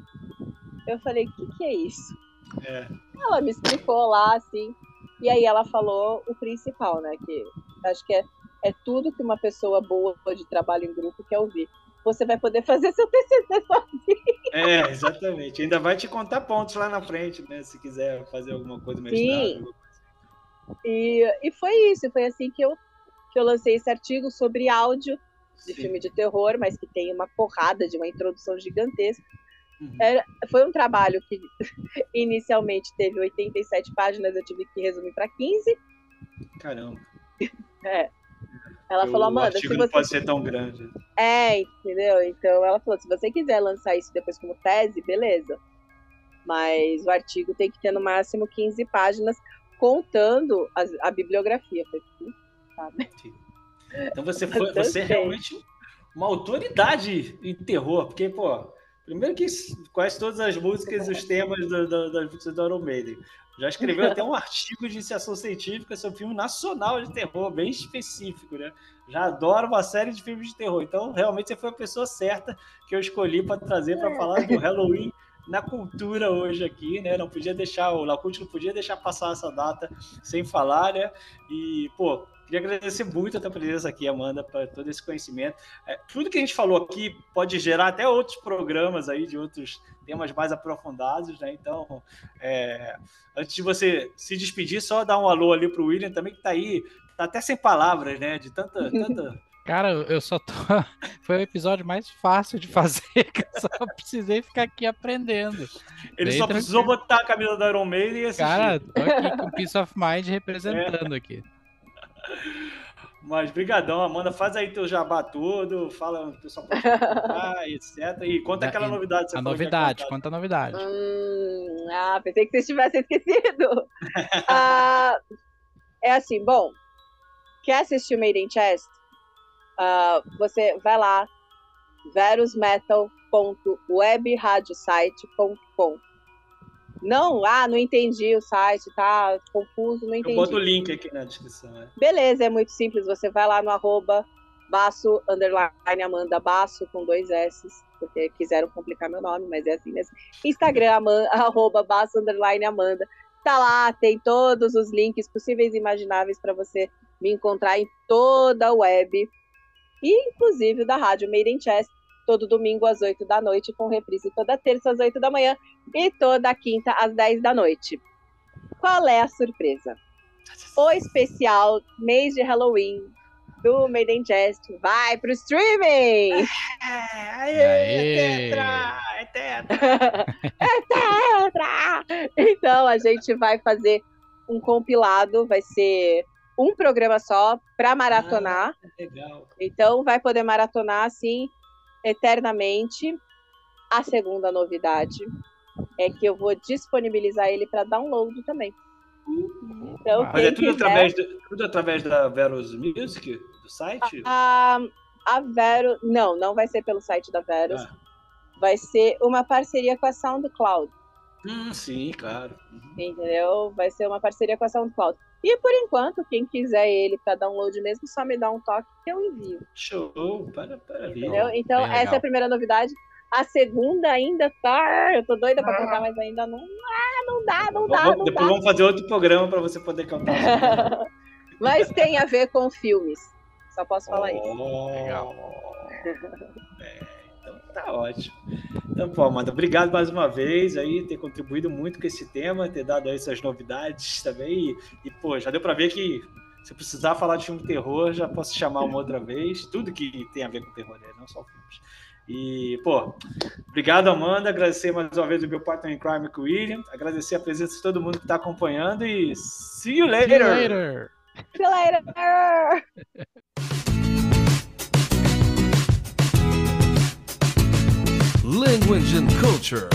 Eu falei, o que, que é isso? É. Ela me explicou lá, assim, e aí ela falou o principal, né, que acho que é, é tudo que uma pessoa boa de trabalho em grupo quer ouvir você vai poder fazer seu TCC sozinho. É, exatamente. Ainda vai te contar pontos lá na frente, né? Se quiser fazer alguma coisa mestrado. Sim. E, e foi isso, foi assim que eu, que eu lancei esse artigo sobre áudio de Sim. filme de terror, mas que tem uma porrada de uma introdução gigantesca. Uhum. Era, foi um trabalho que inicialmente teve 87 páginas, eu tive que resumir para 15. Caramba. É. Ela falou, Amanda. O artigo se você... não pode ser tão grande. É, entendeu? Então ela falou: se você quiser lançar isso depois como tese, beleza. Mas o artigo tem que ter no máximo 15 páginas, contando a, a bibliografia. Sabe? Então você foi, você é realmente uma autoridade em terror, porque, pô, primeiro que quase todas as músicas e os temas das músicas do Iron Maiden. Já escreveu até um artigo de iniciação científica sobre filme nacional de terror, bem específico, né? Já adoro uma série de filmes de terror. Então, realmente, você foi a pessoa certa que eu escolhi para trazer para falar do Halloween na cultura hoje aqui, né? Não podia deixar, o Lacute não podia deixar passar essa data sem falar, né? E, pô, Queria agradecer muito a tua presença aqui, Amanda, para todo esse conhecimento. É, tudo que a gente falou aqui pode gerar até outros programas aí de outros temas mais aprofundados, né? Então, é, antes de você se despedir, só dar um alô ali para o William também, que está aí, tá até sem palavras, né? De tanta, tanta Cara, eu só tô. Foi o episódio mais fácil de fazer, que eu só precisei ficar aqui aprendendo. Ele só precisou botar a camisa da Iron Maiden e assistir. Cara, tô aqui com Peace of Mind representando é. aqui. Mas brigadão, Amanda, faz aí teu jabá todo, fala o pessoal pode comprar, etc. E conta aquela e, novidade. a novidade, conta a novidade. Hum, ah, pensei que vocês tivessem esquecido. ah, é assim, bom, quer assistir o Made in Chest? Uh, você vai lá, verusmetal.webradiosite.com. Não, ah, não entendi o site, tá confuso, não entendi. Eu boto o link aqui na descrição. É. Beleza, é muito simples. Você vai lá no arroba baço, underline, Amanda, baço, com dois S, porque quiseram complicar meu nome, mas é assim mesmo. Instagram, Amanda, arroba baço, underline, Amanda. Tá lá, tem todos os links possíveis e imagináveis para você me encontrar em toda a web e inclusive da rádio Made in Chess, todo domingo às 8 da noite, com reprise toda terça às 8 da manhã e toda quinta às 10 da noite. Qual é a surpresa? O especial mês de Halloween do Made in Jest vai pro streaming! É, aê, é tetra! É tetra! é tetra! Então a gente vai fazer um compilado, vai ser um programa só para maratonar. Ah, legal. Então vai poder maratonar assim eternamente. A segunda novidade é que eu vou disponibilizar ele para download também. Então, Mas é tudo, quiser... através de, tudo através da Verus Music, do site? A, a Vero. Não, não vai ser pelo site da Verus. Ah. Vai ser uma parceria com a SoundCloud. Hum, sim, claro. Uhum. Entendeu? Vai ser uma parceria com a SoundCloud. E por enquanto, quem quiser ele para download mesmo, só me dá um toque que eu envio. Show, para, para Entendeu? Então, essa é a primeira novidade. A segunda ainda tá. Eu tô doida para ah. cantar, mas ainda não. Ah, não dá, não dá. Não Depois dá. vamos fazer outro programa para você poder cantar. mas tem a ver com filmes. Só posso falar oh, isso. Legal. é tá ótimo. Então, pô, Amanda, obrigado mais uma vez aí, ter contribuído muito com esse tema, ter dado aí essas novidades também. E, e pô, já deu para ver que se precisar falar de filme de terror, já posso chamar uma outra vez. Tudo que tem a ver com terror, né? Não só filmes. E, pô, obrigado, Amanda. Agradecer mais uma vez o meu partner em crime com o William. Agradecer a presença de todo mundo que está acompanhando e see you later. See you later. See you later. Language and culture.